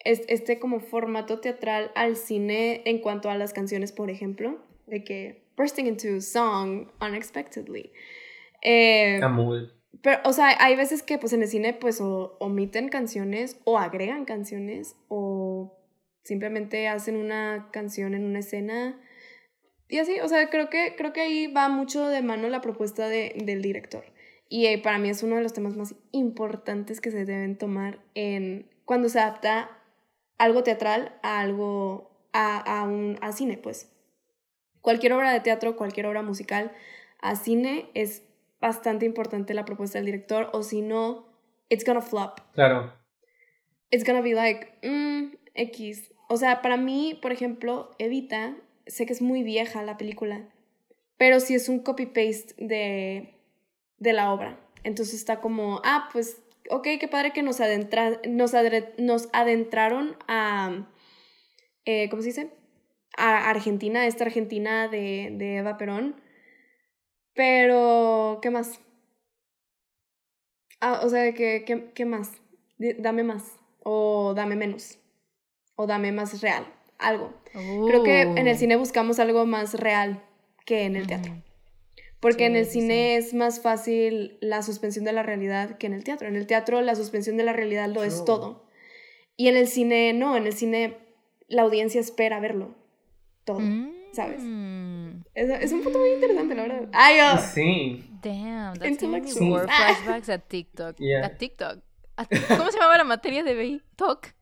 es- este como formato teatral al cine en cuanto a las canciones, por ejemplo, de que bursting into song unexpectedly. Eh, pero, o sea, hay veces que pues en el cine pues o omiten canciones o agregan canciones o simplemente hacen una canción en una escena. Y así, o sea, creo que, creo que ahí va mucho de mano la propuesta de- del director. Y eh, para mí es uno de los temas más importantes que se deben tomar en cuando se adapta algo teatral a algo, a, a un, a cine, pues. Cualquier obra de teatro, cualquier obra musical, a cine es bastante importante la propuesta del director, o si no, it's gonna flop. Claro. It's gonna be like, mm, X. O sea, para mí, por ejemplo, Evita, sé que es muy vieja la película, pero sí es un copy-paste de, de la obra. Entonces está como, ah, pues, ok, qué padre que nos, adentra, nos, adre- nos adentraron a, eh, ¿cómo se dice? A Argentina, esta Argentina de, de Eva Perón. Pero, ¿qué más? Ah, o sea, ¿qué, qué, qué más? Dame más. O dame menos. O dame más real. Algo. Creo que en el Uh. cine buscamos algo más real que en el teatro. Porque en Sí, el sí, cine es más fácil la suspensión de la realidad que en el teatro. En el teatro la suspensión de la realidad lo es todo. Y en el cine no, en el cine la audiencia espera verlo. Todo. ¿sabes? Mm. Es, es un punto muy interesante, la verdad. Ay, oh. Sí. Damn, that's giving me more flashbacks a TikTok. Yeah. A TikTok. A- ¿Cómo se llamaba la materia de BI? Talk.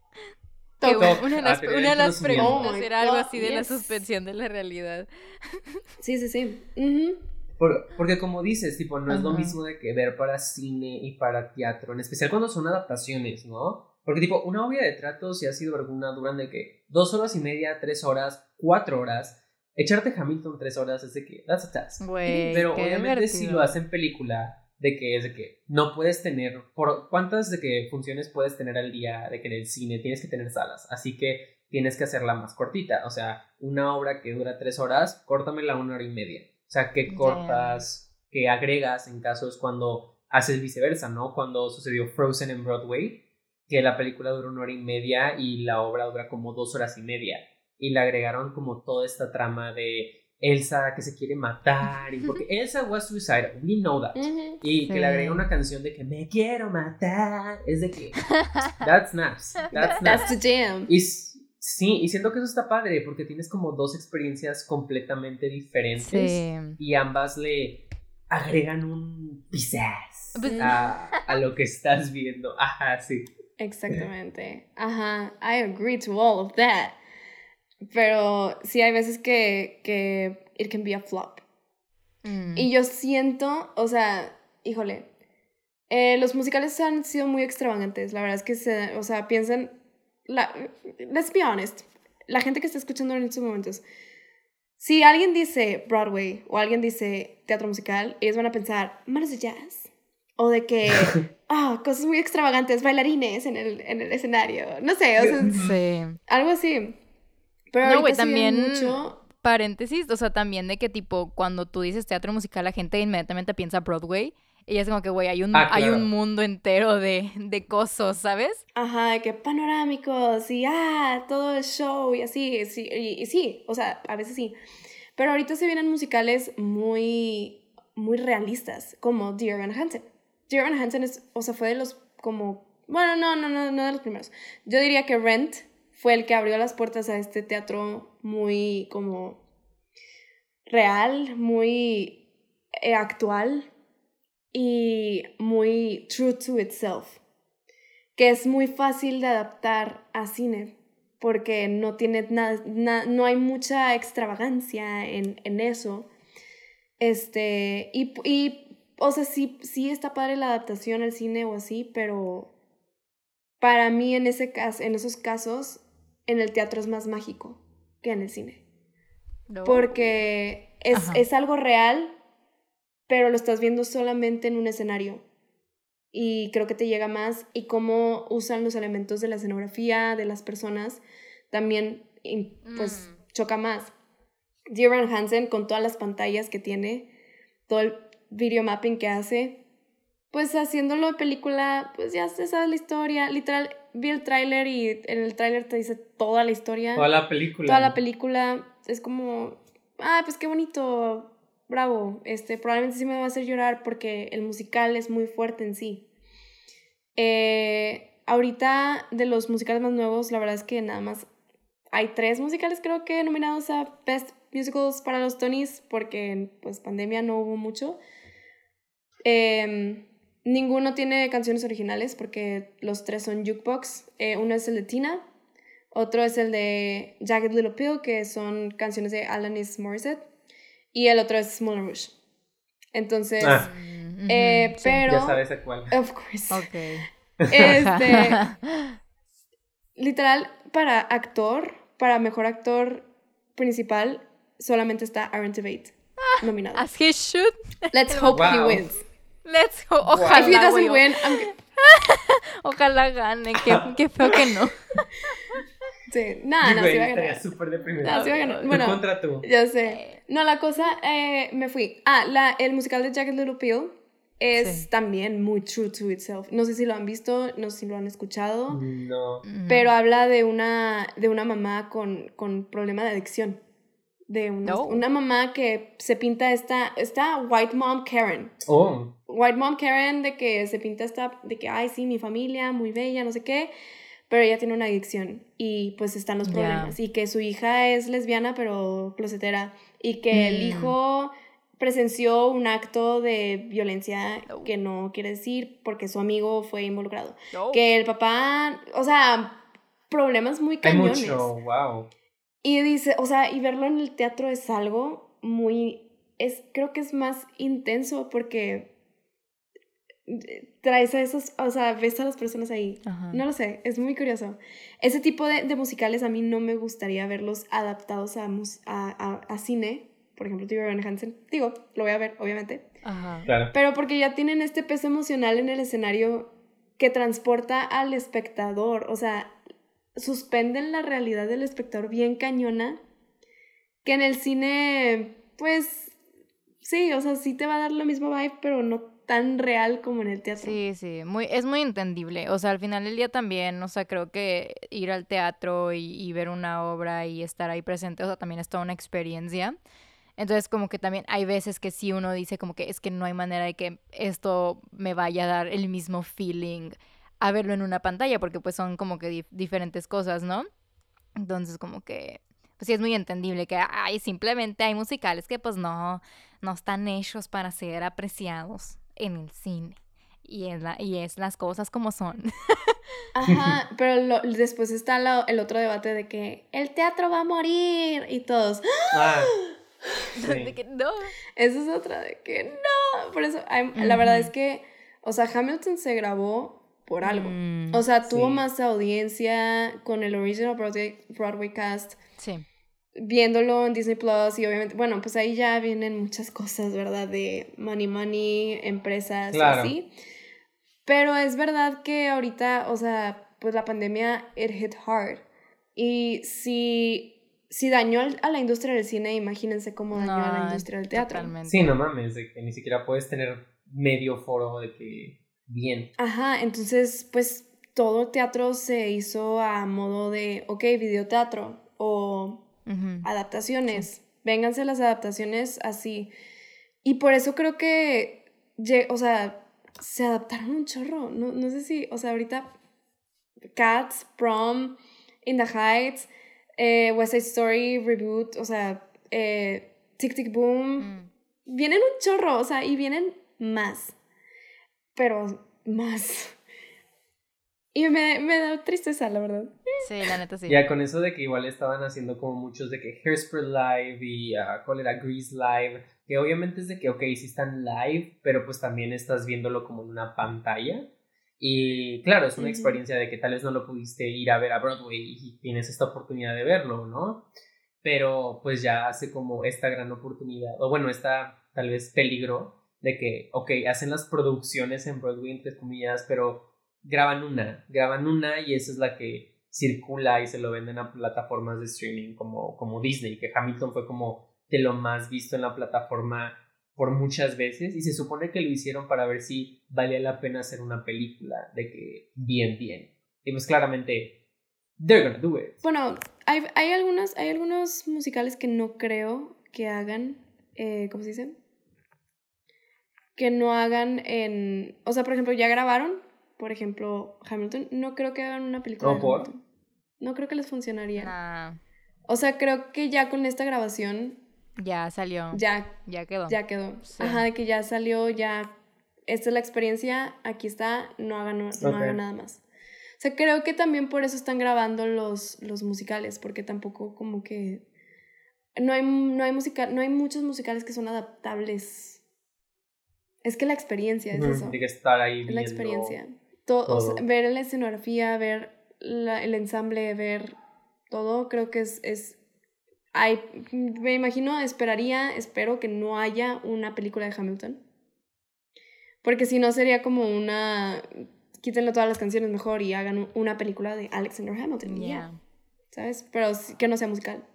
Una- una de las, Ah, una de las preguntas Oh era algo así de la yes. suspensión de la realidad. Sí, sí, sí. Ujú. Por- porque como dices, tipo, no es lo mismo de que ver para cine y para teatro, en especial cuando son adaptaciones, ¿no? Porque tipo, una obra de trato, si ha sido alguna, duran de que dos horas y media, tres horas, cuatro horas. Echarte Hamilton tres horas es de que, that's a task. Güey, Pero obviamente si divertido. lo hacen película, de que es de que no puedes tener, por cuántas de que funciones puedes tener al día de que en el cine tienes que tener salas, así que tienes que hacerla más cortita, o sea, una obra que dura tres horas, córtamela una hora y media, o sea, que Damn. cortas, que agregas en casos cuando haces viceversa, ¿no? Cuando sucedió Frozen en Broadway, que la película dura una hora y media y la obra dura como dos horas y media, y le agregaron como toda esta trama de Elsa que se quiere matar, y porque Elsa was suicidal, we know that. Y que Sí. le agrega una canción de que me quiero matar. Es de que. That's snaps. That's That's snaps. the jam. Y sí, y siento que eso está padre porque tienes como dos experiencias completamente diferentes Sí. y ambas le agregan un pizzazz Pues- a, a lo que estás viendo. Ajá, sí. Exactamente. Ajá. I agree to all of that. Pero sí hay veces que, que it can be a flop. Mm. Y yo siento, o sea, híjole, eh, los musicales han sido muy extravagantes. La verdad es que, se, o sea, piensan, la, let's be honest, la gente que está escuchando en estos momentos, si alguien dice Broadway o alguien dice teatro musical, ellos van a pensar, manos de jazz. O de que, ah, cosas muy extravagantes, bailarines en el, en el escenario. No sé, o sea, Sí. algo así. Pero No, güey, también- mucho... Paréntesis, o sea, también de que tipo, cuando tú dices teatro musical, la gente inmediatamente piensa Broadway. Y es como que, güey, hay un, Ah, hay un mundo entero de, de cosas, ¿sabes? Ajá, de que panorámicos y ah, todo el show y así, sí, y, y sí, o sea, a veces sí. Pero ahorita se vienen musicales muy, muy realistas, como Dear Evan Hansen. Dear Evan Hansen es, o sea, fue de los como, bueno, no, no, no, no de los primeros. Yo diría que Rent fue el que abrió las puertas a este teatro muy como real, muy eh, actual y muy true to itself que es muy fácil de adaptar a cine porque no tiene nada, na- no hay mucha extravagancia en, en eso. Este, y, y, o sea, sí, sí está padre la adaptación al cine o así, pero para mí en, ese caso, en esos casos, en el teatro es más mágico que en el cine. No. Porque es, es algo real, pero lo estás viendo solamente en un escenario. Y creo que te llega más. Y cómo usan los elementos de la escenografía, de las personas, también pues Mm. choca más. Dear Hansen, con todas las pantallas que tiene, todo el video mapping que hace, pues haciéndolo de película, pues ya se sabe la historia. Literal, vi el tráiler y en el tráiler te dice toda la historia Toda la película. toda la película es como, ah, pues qué bonito, bravo, este, probablemente sí me va a hacer llorar porque el musical es muy fuerte en sí. Eh, ahorita de los musicales más nuevos, la verdad es que nada más hay tres musicales creo que nominados a Best Musicals para los Tonys porque pues pandemia no hubo mucho. Em, ninguno tiene canciones originales porque los tres son jukebox. Eh, uno es el de Tina, otro es el de Jagged Little Pill, que son canciones de Alanis Morissette. Y el otro es Moulin Rouge. Entonces, Ah. Mm, eh, sí. pero... Ya sabes a cuál. Of course. Ok. Este, literal, para actor, para mejor actor principal, solamente está Aaron Tveit nominado. As he should. Let's hope he wins. Let's go. Wow. If he Ojalá, doesn't win, I'm... Ojalá gane. Qué, qué feo que no. Sí, nada, no, Güey, sí va a ganar. súper deprimido. No, sí va a ganar. Tú Bueno, contra tú. Ya sé. No, la cosa, eh, me fui. Ah, la, el musical de Jagged Little Pill es Sí. también muy true to itself. No sé si lo han visto, no sé si lo han escuchado, No. Mm. pero habla de una, de una mamá con, con problema de adicción. De una, Oh. una mamá que se pinta esta, esta white mom Karen. Oh. White mom Karen de que se pinta esta, de que, ay, sí, mi familia, muy bella, no sé qué, pero ella tiene una adicción y pues están los problemas. Y que su hija es lesbiana, pero closetera. Y que el Mm. hijo presenció un acto de violencia que no quiere decir porque su amigo fue involucrado. Que el papá, o sea, problemas muy cañones. Hay mucho, wow. Y dice, o sea, y verlo en el teatro es algo muy, es, creo que es más intenso porque traes a esos, o sea, ves a las personas ahí. No lo sé, es muy curioso. Ese tipo de, de, musicales a mí no me gustaría verlos adaptados a, a, a, cine. Por ejemplo, Van Hansen. Digo, lo voy a ver, obviamente. Claro. Pero porque ya tienen este peso emocional en el escenario que transporta al espectador. O sea, suspenden la realidad del espectador bien cañona. Que en el cine, pues, sí, o sea, sí te va a dar la misma vibe, pero no tan real como en el teatro. Sí, sí, muy, es muy entendible. O sea, al final del día también, o sea, creo que ir al teatro y, ver una obra y estar ahí presente, o sea, también es toda una experiencia. Entonces, como que también hay veces que sí uno dice como que es que no hay manera de que esto me vaya a dar el mismo feeling a verlo en una pantalla, porque pues son como que diferentes cosas, ¿no? Entonces, como que, pues sí es muy entendible que, ay, simplemente hay musicales que pues no, no están hechos para ser apreciados en el cine. Y es, la, y es las cosas como son. Ajá, pero después está el otro debate de que el teatro va a morir y todos. Ah, de que no. Esa es otra, de que no. Por eso, la verdad es que, o sea, Hamilton se grabó por algo. Mm, o sea, tuvo más audiencia con el original Broadway, Broadway cast. Sí viéndolo en Disney Plus y obviamente, bueno, pues ahí ya vienen muchas cosas, ¿verdad? De money, money, empresas y así. Pero es verdad que ahorita, o sea, pues la pandemia, it hit hard. Y si, si dañó a la industria del cine, imagínense cómo dañó a la industria del teatro. Sí, no mames, de que ni siquiera puedes tener medio foro de que bien. Ajá, entonces, pues todo el teatro se hizo a modo de, ok, videoteatro o adaptaciones. Vénganse las adaptaciones así. Y por eso creo que, o sea, se adaptaron un chorro. No, no sé si, o sea, ahorita Cats, Prom, In the Heights, eh, West Side Story, Reboot, o sea, eh, Tic Tic Boom. Mm. Vienen un chorro, o sea, y vienen más. Pero más. Y me, me da tristeza, la verdad. Sí, la neta sí. Ya con eso de que igual estaban haciendo como muchos de que Hairspray Live y uh, ¿cuál era? Grease Live. Que obviamente es de que, ok, sí están live, pero pues también estás viéndolo como en una pantalla. Y claro, es una experiencia de que tal vez no lo pudiste ir a ver a Broadway y tienes esta oportunidad de verlo, ¿no? Pero pues ya hace como esta gran oportunidad, o bueno, esta tal vez peligro de que, ok, hacen las producciones en Broadway, entre comillas, pero graban una, graban una y esa es la que circula y se lo venden a plataformas de streaming como, como Disney, que Hamilton fue como de lo más visto en la plataforma por muchas veces y se supone que lo hicieron para ver si valía la pena hacer una película de que bien, bien. Y pues claramente, they're gonna do it. Bueno, hay, hay, algunos, hay algunos musicales que no creo que hagan, eh, ¿cómo se dice? Que no hagan en, o sea, por ejemplo, ya grabaron, por ejemplo, Hamilton, no creo que hagan una película ¿No, de por? No creo que les funcionaría. O sea, creo que ya con esta grabación. Ya salió. Ya. Ya quedó. Ya quedó. Ajá, de que ya salió, ya. Esta es la experiencia, aquí está, no hagan, no, nada más. O sea, creo que también por eso están grabando los, los musicales, porque tampoco como que. No hay, no, hay musical, no hay muchos musicales que son adaptables. Es que la experiencia es eso. Tiene que estar ahí. Es la experiencia todo, ver la escenografía, ver el ensamble, ver todo, creo que es, es hay, me imagino, esperaría, espero que no haya una película de Hamilton. Porque si no sería como una, quítenle todas las canciones mejor y hagan una película de Alexander Hamilton. Yeah. ¿Sabes? Pero que no sea musical.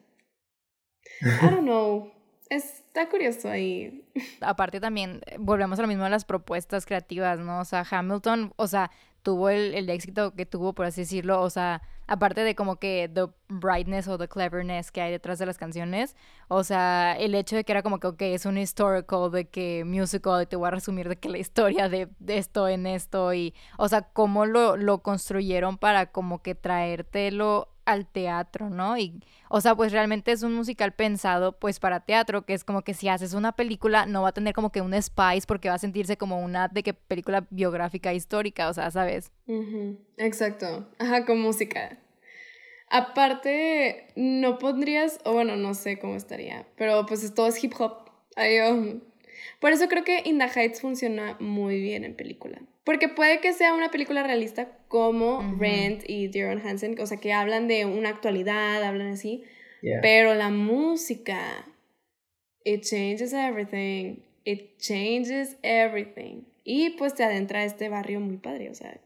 I don't know. Está curioso ahí. Aparte también, eh, volvemos a lo mismo de las propuestas creativas, ¿no? O sea, Hamilton, o sea, tuvo el, el, éxito que tuvo, por así decirlo, o sea, aparte de como que the brightness o the cleverness que hay detrás de las canciones, o sea, el hecho de que era como que, ok, es un historical, de que musical, te voy a resumir de que la historia de, de esto en esto, y, o sea, cómo lo, lo construyeron para como que traértelo al teatro, ¿no? Y, o sea, pues realmente es un musical pensado pues para teatro, que es como que si haces una película no va a tener como que un spice porque va a sentirse como una de que película biográfica histórica, o sea, ¿sabes? Exacto, ajá, con música. Aparte, no pondrías, o bueno, no sé cómo estaría, pero pues todo es hip hop. Um, por eso creo que In the Heights funciona muy bien en película. Porque puede que sea una película realista como Rent y Dear Hansen, o sea, que hablan de una actualidad, hablan así. Pero la música, it changes everything. It changes everything. Y pues te adentra a este barrio muy padre, o sea,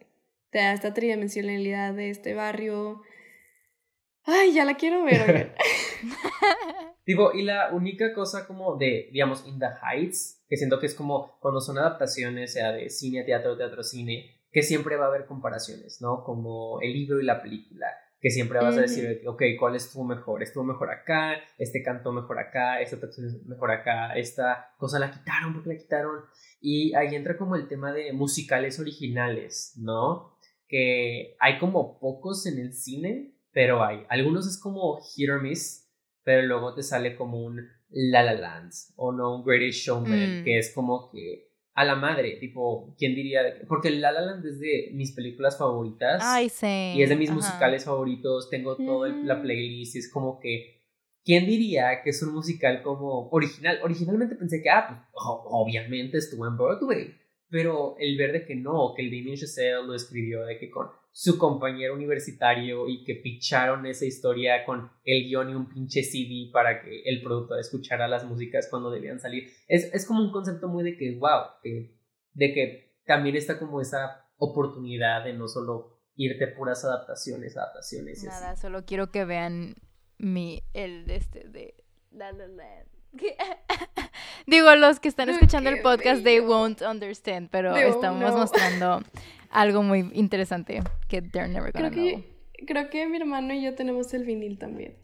te da esta tridimensionalidad de este barrio. Ay, ya la quiero ver. Tipo, y la única cosa como de, digamos, In the Heights, que siento que es como cuando son adaptaciones, sea de cine a teatro, teatro a cine, que siempre va a haber comparaciones, ¿no? Como el libro y la película, que siempre vas a decir, ok, ¿cuál estuvo mejor? Estuvo mejor acá, este cantó mejor acá, esta actuación mejor acá, esta cosa la quitaron, porque la quitaron? Y ahí entra como el tema de musicales originales, ¿no? Que hay como pocos en el cine, pero hay. Algunos es como hit or miss, pero luego te sale como un La La Land o no un Greatest Showman, mm. que es como que a la madre, tipo, ¿quién diría? Porque La La Land es de mis películas favoritas. Ay, sí. Y es de mis musicales favoritos, tengo toda la playlist y es como que, ¿quién diría que es un musical como original? Originalmente pensé que, ah, pues, obviamente estuvo en Broadway, pero el ver de que no, que el Damien Chazelle lo escribió de que con su compañero universitario y que picharon esa historia con el guion y un pinche CD para que el productor escuchara las músicas cuando debían salir. Es, es como un concepto muy de que, wow, de que también está como esa oportunidad de no solo irte puras adaptaciones, adaptaciones. Nada, solo quiero que vean mi, el de este de La La Digo, los que están escuchando el podcast, they won't understand, pero estamos mostrando algo muy interesante que they're never gonna creo know. Que, creo que mi hermano y yo tenemos el vinil también.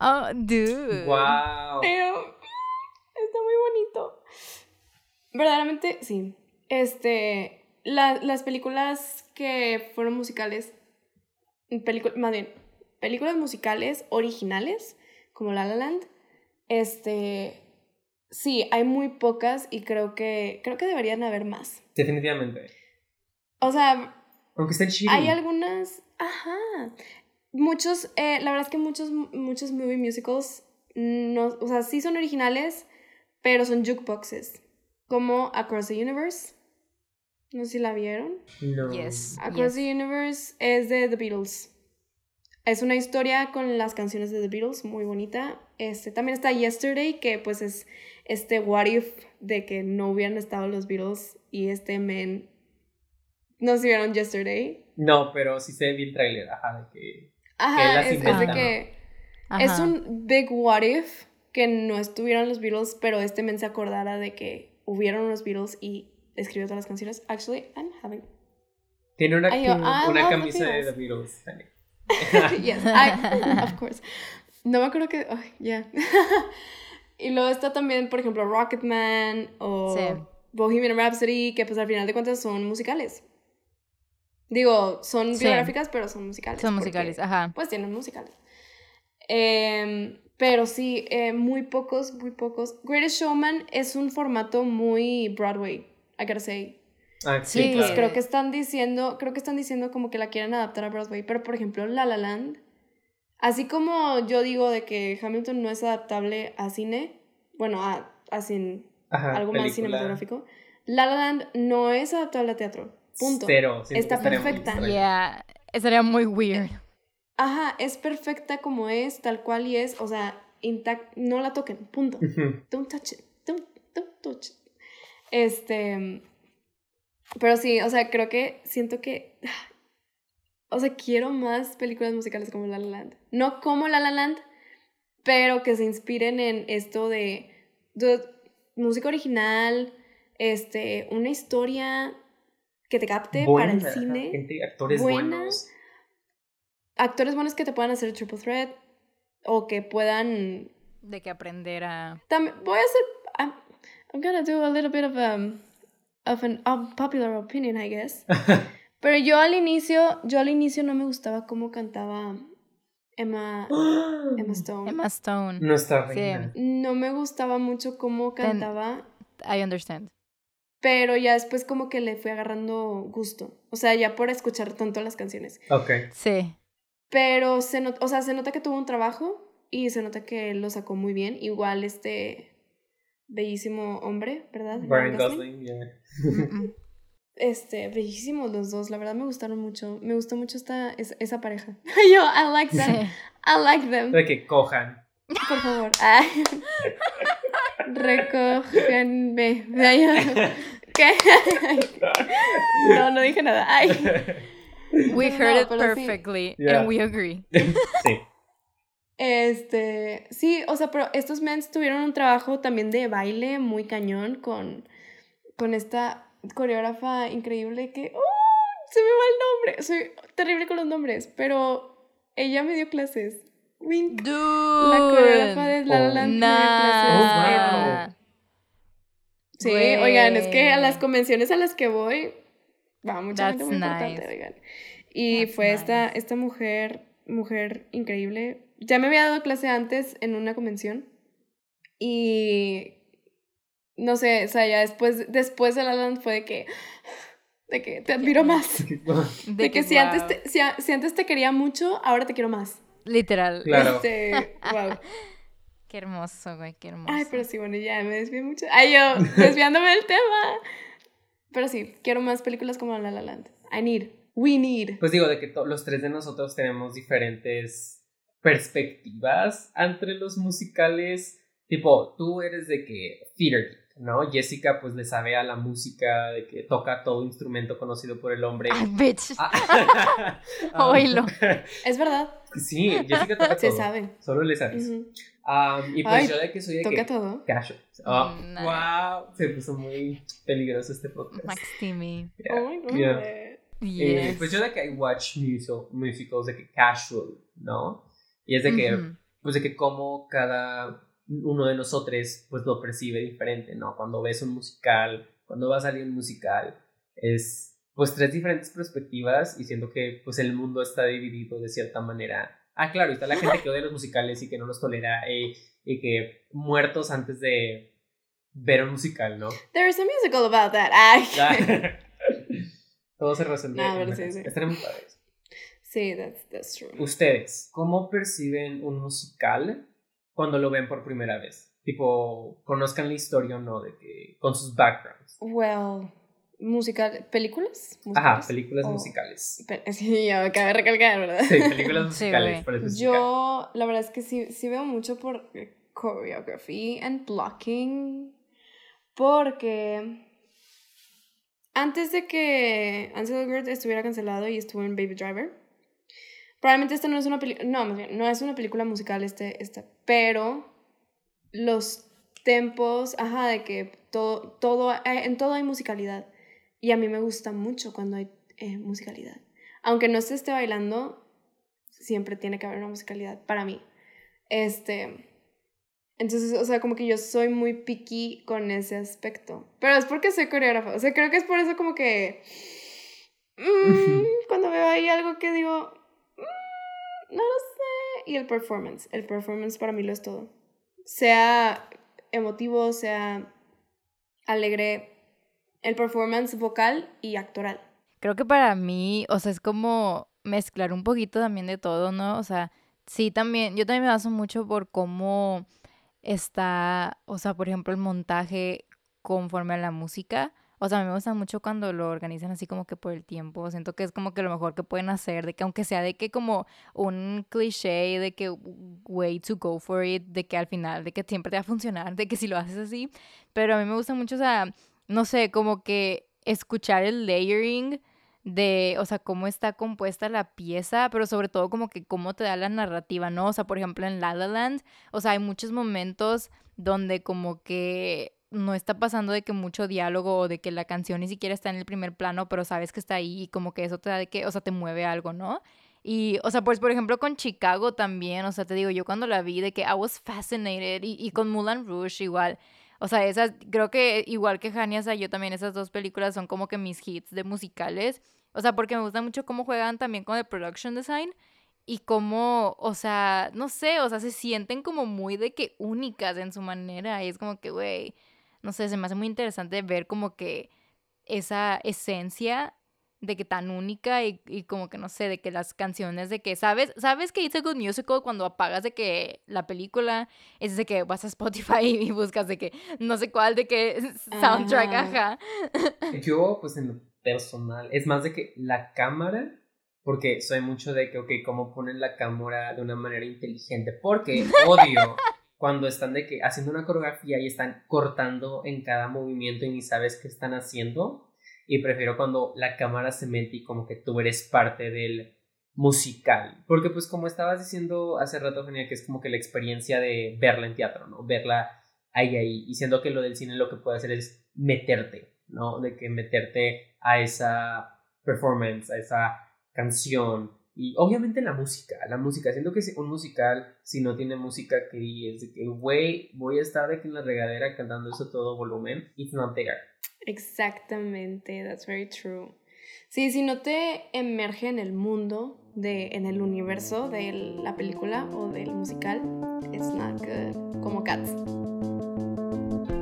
Oh, dude. Wow. Pero está muy bonito. Verdaderamente, sí. Este, las películas que fueron musicales, más bien, películas musicales originales, como La La Land, este, sí, hay muy pocas y creo que, creo que deberían haber más. Definitivamente. O sea, aunque estén Hay algunas, ajá. Muchos, eh, la verdad es que muchos, muchos movie musicals, no, o sea, sí son originales, pero son jukeboxes. Como Across the Universe. No sé si la vieron. No. Yes. Across the Universe es de The Beatles. Es una historia con las canciones de The Beatles, muy bonita. Este, también está Yesterday, que pues es este what if de que no hubieran estado los Beatles y este men ¿No se vieron Yesterday? No, pero sí se vi el trailer, ajá, de que... Ajá, es, de que... Es un big what if que no estuvieran los Beatles, pero este men se acordara de que hubieron unos Beatles y escribió todas las canciones. Actually, I'm having... Tiene una, una camisa de The Beatles. yes, I, of course. No me acuerdo que... Oh, yeah. y luego está también, por ejemplo, Rocketman o Bohemian Rhapsody, que pues al final de cuentas son musicales. Digo, son biográficas, pero son musicales. Son musicales, ajá. Pues tienen musicales. Em, pero sí, eh, muy pocos, muy pocos. Greatest Showman es un formato muy Broadway, I gotta say. Ah, sí, pues creo que están diciendo, creo que están diciendo como que la quieren adaptar a Broadway, pero por ejemplo La La Land, así como yo digo de que Hamilton no es adaptable a cine, bueno, a, a algo más cinematográfico, La La Land no es adaptable a teatro. Punto. Está perfecta. Yeah, sería muy weird. Ajá, es perfecta como es, tal cual y es, o sea, intact, no la toquen, punto. Don't touch it, don't, don't touch it. Este, pero sí, o sea, creo que siento que, o sea, quiero más películas musicales como La La Land. No como La La Land, pero que se inspiren en esto de, de música original, este, una historia que te capte para el cine. Gente, actores buenos. Actores buenos que te puedan hacer triple threat o que puedan... De que aprender a... También voy a hacer... I'm, I'm gonna do a little bit of, um, of an unpopular opinion, I guess. Pero yo al inicio, yo al inicio no me gustaba cómo cantaba Emma, Emma Stone. Emma Stone. Nuestra Sí. reina. No me gustaba mucho cómo cantaba, I understand. pero ya después como que le fui agarrando gusto. O sea, ya por escuchar tanto las canciones. Ok. Sí. Pero se nota, o sea, se nota que tuvo un trabajo y se nota que lo sacó muy bien. Igual este bellísimo hombre, ¿verdad? Brian Gosling, yeah. Este, bellísimos los dos, la verdad me gustaron mucho. Me gustó mucho esta, es- esa pareja. Yo, I like them. Sí. I like them. De que cojan. Por favor. Ay. Recójanme. Ay, ¿Qué? No, no dije nada. Ay. We No, heard it sí. perfectly and we agree. sí. Este, sí, o sea, pero estos mens tuvieron un trabajo también de baile muy cañón con, con esta coreógrafa increíble que, ¡oh! Se me va el nombre, soy terrible con los nombres, pero ella me dio clases. Wink. Dude. La coreógrafa de La La Oh. Land me dio clases. Oh, Sí, oigan, es que a las convenciones a las que voy, va mucha gente That's muy importante, oigan. Y That's fue esta, esta mujer, mujer increíble. Ya me había dado clase antes en una convención. Y no sé, o sea, ya después, después de La La Land fue de que, de que te admiro más. De, que, si, antes te, si, si antes te quería mucho, ahora te quiero más. Literal. Claro. Este, wow. Qué hermoso, güey, qué hermoso. Ay, pero sí, bueno, ya me desvié mucho. Ay, yo desviándome del tema. Pero sí, quiero más películas como La La Land. I need. We need. Pues digo, de que los tres de nosotros tenemos diferentes perspectivas entre los musicales. Tipo, tú eres de que theater geek, ¿no? Jessica pues le sabe a la música, de que toca todo instrumento conocido por el hombre. Ay, bitch. Ah, Oílo. Es verdad, Sí, Jessica toca se todo. sabe. Solo le sabes. Ujú. Um, y pues Ay, yo de que soy de Toca que todo. casual. Oh, Nice. wow, se puso muy peligroso este podcast. Max Timmy. Yeah. Oh my god. Yeah. Eh, Yes. pues yo de que I watch musical, musicals de que casual, ¿no? Y es de que, pues de que como cada uno de nosotros pues lo percibe diferente, ¿no? Cuando ves un musical, cuando va a salir un musical, es pues tres diferentes perspectivas y siento que pues el mundo está dividido de cierta manera. Ah, claro, está la gente que odia los musicales y que no los tolera eh, y que muertos antes de ver un musical, ¿no? There is a musical about that. Ay. Todo se resuelve. Ah, pero una sí, sí. Estaría muy padre eso. Sí, that's, that's true. Ustedes, ¿cómo perciben un musical cuando lo ven por primera vez? Tipo, conozcan la historia o no, de que, con sus backgrounds. Well, musical, ¿películas? Ajá, ¿Musicales? películas O- musicales. Pe- Sí, ya me acabé de recalcar, ¿verdad? Sí, películas musicales. güey. por eso es musical. Yo, la verdad es que sí, sí veo mucho por choreography and blocking. Porque antes de que Ansel Elgort estuviera cancelado y estuvo en Baby Driver, probablemente esta no es una película, no, más bien, no es una película musical este, esta, pero los tempos, ajá, de que todo, todo, eh, en todo hay musicalidad. Y a mí me gusta mucho cuando hay eh, musicalidad. Aunque no se esté bailando, siempre tiene que haber una musicalidad para mí. Este. Entonces, o sea, como que yo soy muy picky con ese aspecto. Pero es porque soy coreógrafa. O sea, creo que es por eso como que. mm, cuando veo ahí algo que digo. No lo sé. Y el performance. El performance para mí lo es todo. Sea emotivo, sea alegre. El performance vocal y actoral. Creo que para mí, o sea, es como mezclar un poquito también de todo, ¿no? O sea, sí también, yo también me baso mucho por cómo está, o sea, por ejemplo, el montaje conforme a la música. O sea, a mí me gusta mucho cuando lo organizan así como que por el tiempo. Siento que es como que lo mejor que pueden hacer, de que aunque sea de que como un cliché, de que way to go for it, de que al final, de que siempre te va a funcionar, de que si lo haces así. Pero a mí me gusta mucho, o sea, no sé, como que escuchar el layering de, o sea, cómo está compuesta la pieza, pero sobre todo como que cómo te da la narrativa, ¿no? O sea, por ejemplo, en La La Land, o sea, hay muchos momentos donde como que no está pasando de que mucho diálogo o de que la canción ni siquiera está en el primer plano, pero sabes que está ahí y como que eso te da de que, o sea, te mueve algo, ¿no? Y, o sea, pues, por ejemplo, con Chicago también, o sea, te digo, yo cuando la vi de que I was fascinated y, y con Mulan Rouge igual, o sea, esas, creo que igual que Hania, o sea, yo también esas dos películas son como que mis hits de musicales. O sea, porque me gusta mucho cómo juegan también con el production design. y cómo, o sea, no sé, o sea, se sienten como muy de que únicas en su manera y es como que, güey, no sé, se me hace muy interesante ver como que esa esencia de que tan única y, y, como que no sé, de que las canciones de que, ¿sabes? ¿Sabes que It's a Good Musical cuando apagas de que la película es de que vas a Spotify y buscas de que no sé cuál de que soundtrack, ajá. Yo, pues en lo personal, es más de que la cámara, porque soy mucho de que, ok, cómo ponen la cámara de una manera inteligente, porque odio cuando están de que haciendo una coreografía y están cortando en cada movimiento y ni sabes qué están haciendo y prefiero cuando la cámara se mete y como que tú eres parte del musical. Porque pues como estabas diciendo hace rato, Genial, que es como que la experiencia de verla en teatro, ¿no? Verla ahí, ahí. Y siendo que lo del cine lo que puede hacer es meterte, ¿no? De que meterte a esa performance, a esa canción. Y obviamente la música, la música. Siento que un musical, si no tiene música que es de que, güey, voy a estar de que en la regadera cantando eso todo volumen, it's not there. Exactamente, that's very true. Sí, si no te emerge en el mundo, de, en el universo de la película o del musical, it's not good. Como Cats.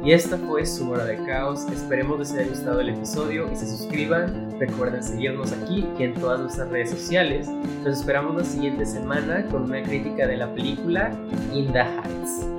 Y esta fue su hora de caos. Esperemos les haya gustado el episodio y se suscriban. Recuerden seguirnos aquí y en todas nuestras redes sociales. Nos esperamos la siguiente semana con una crítica de la película In the Heights.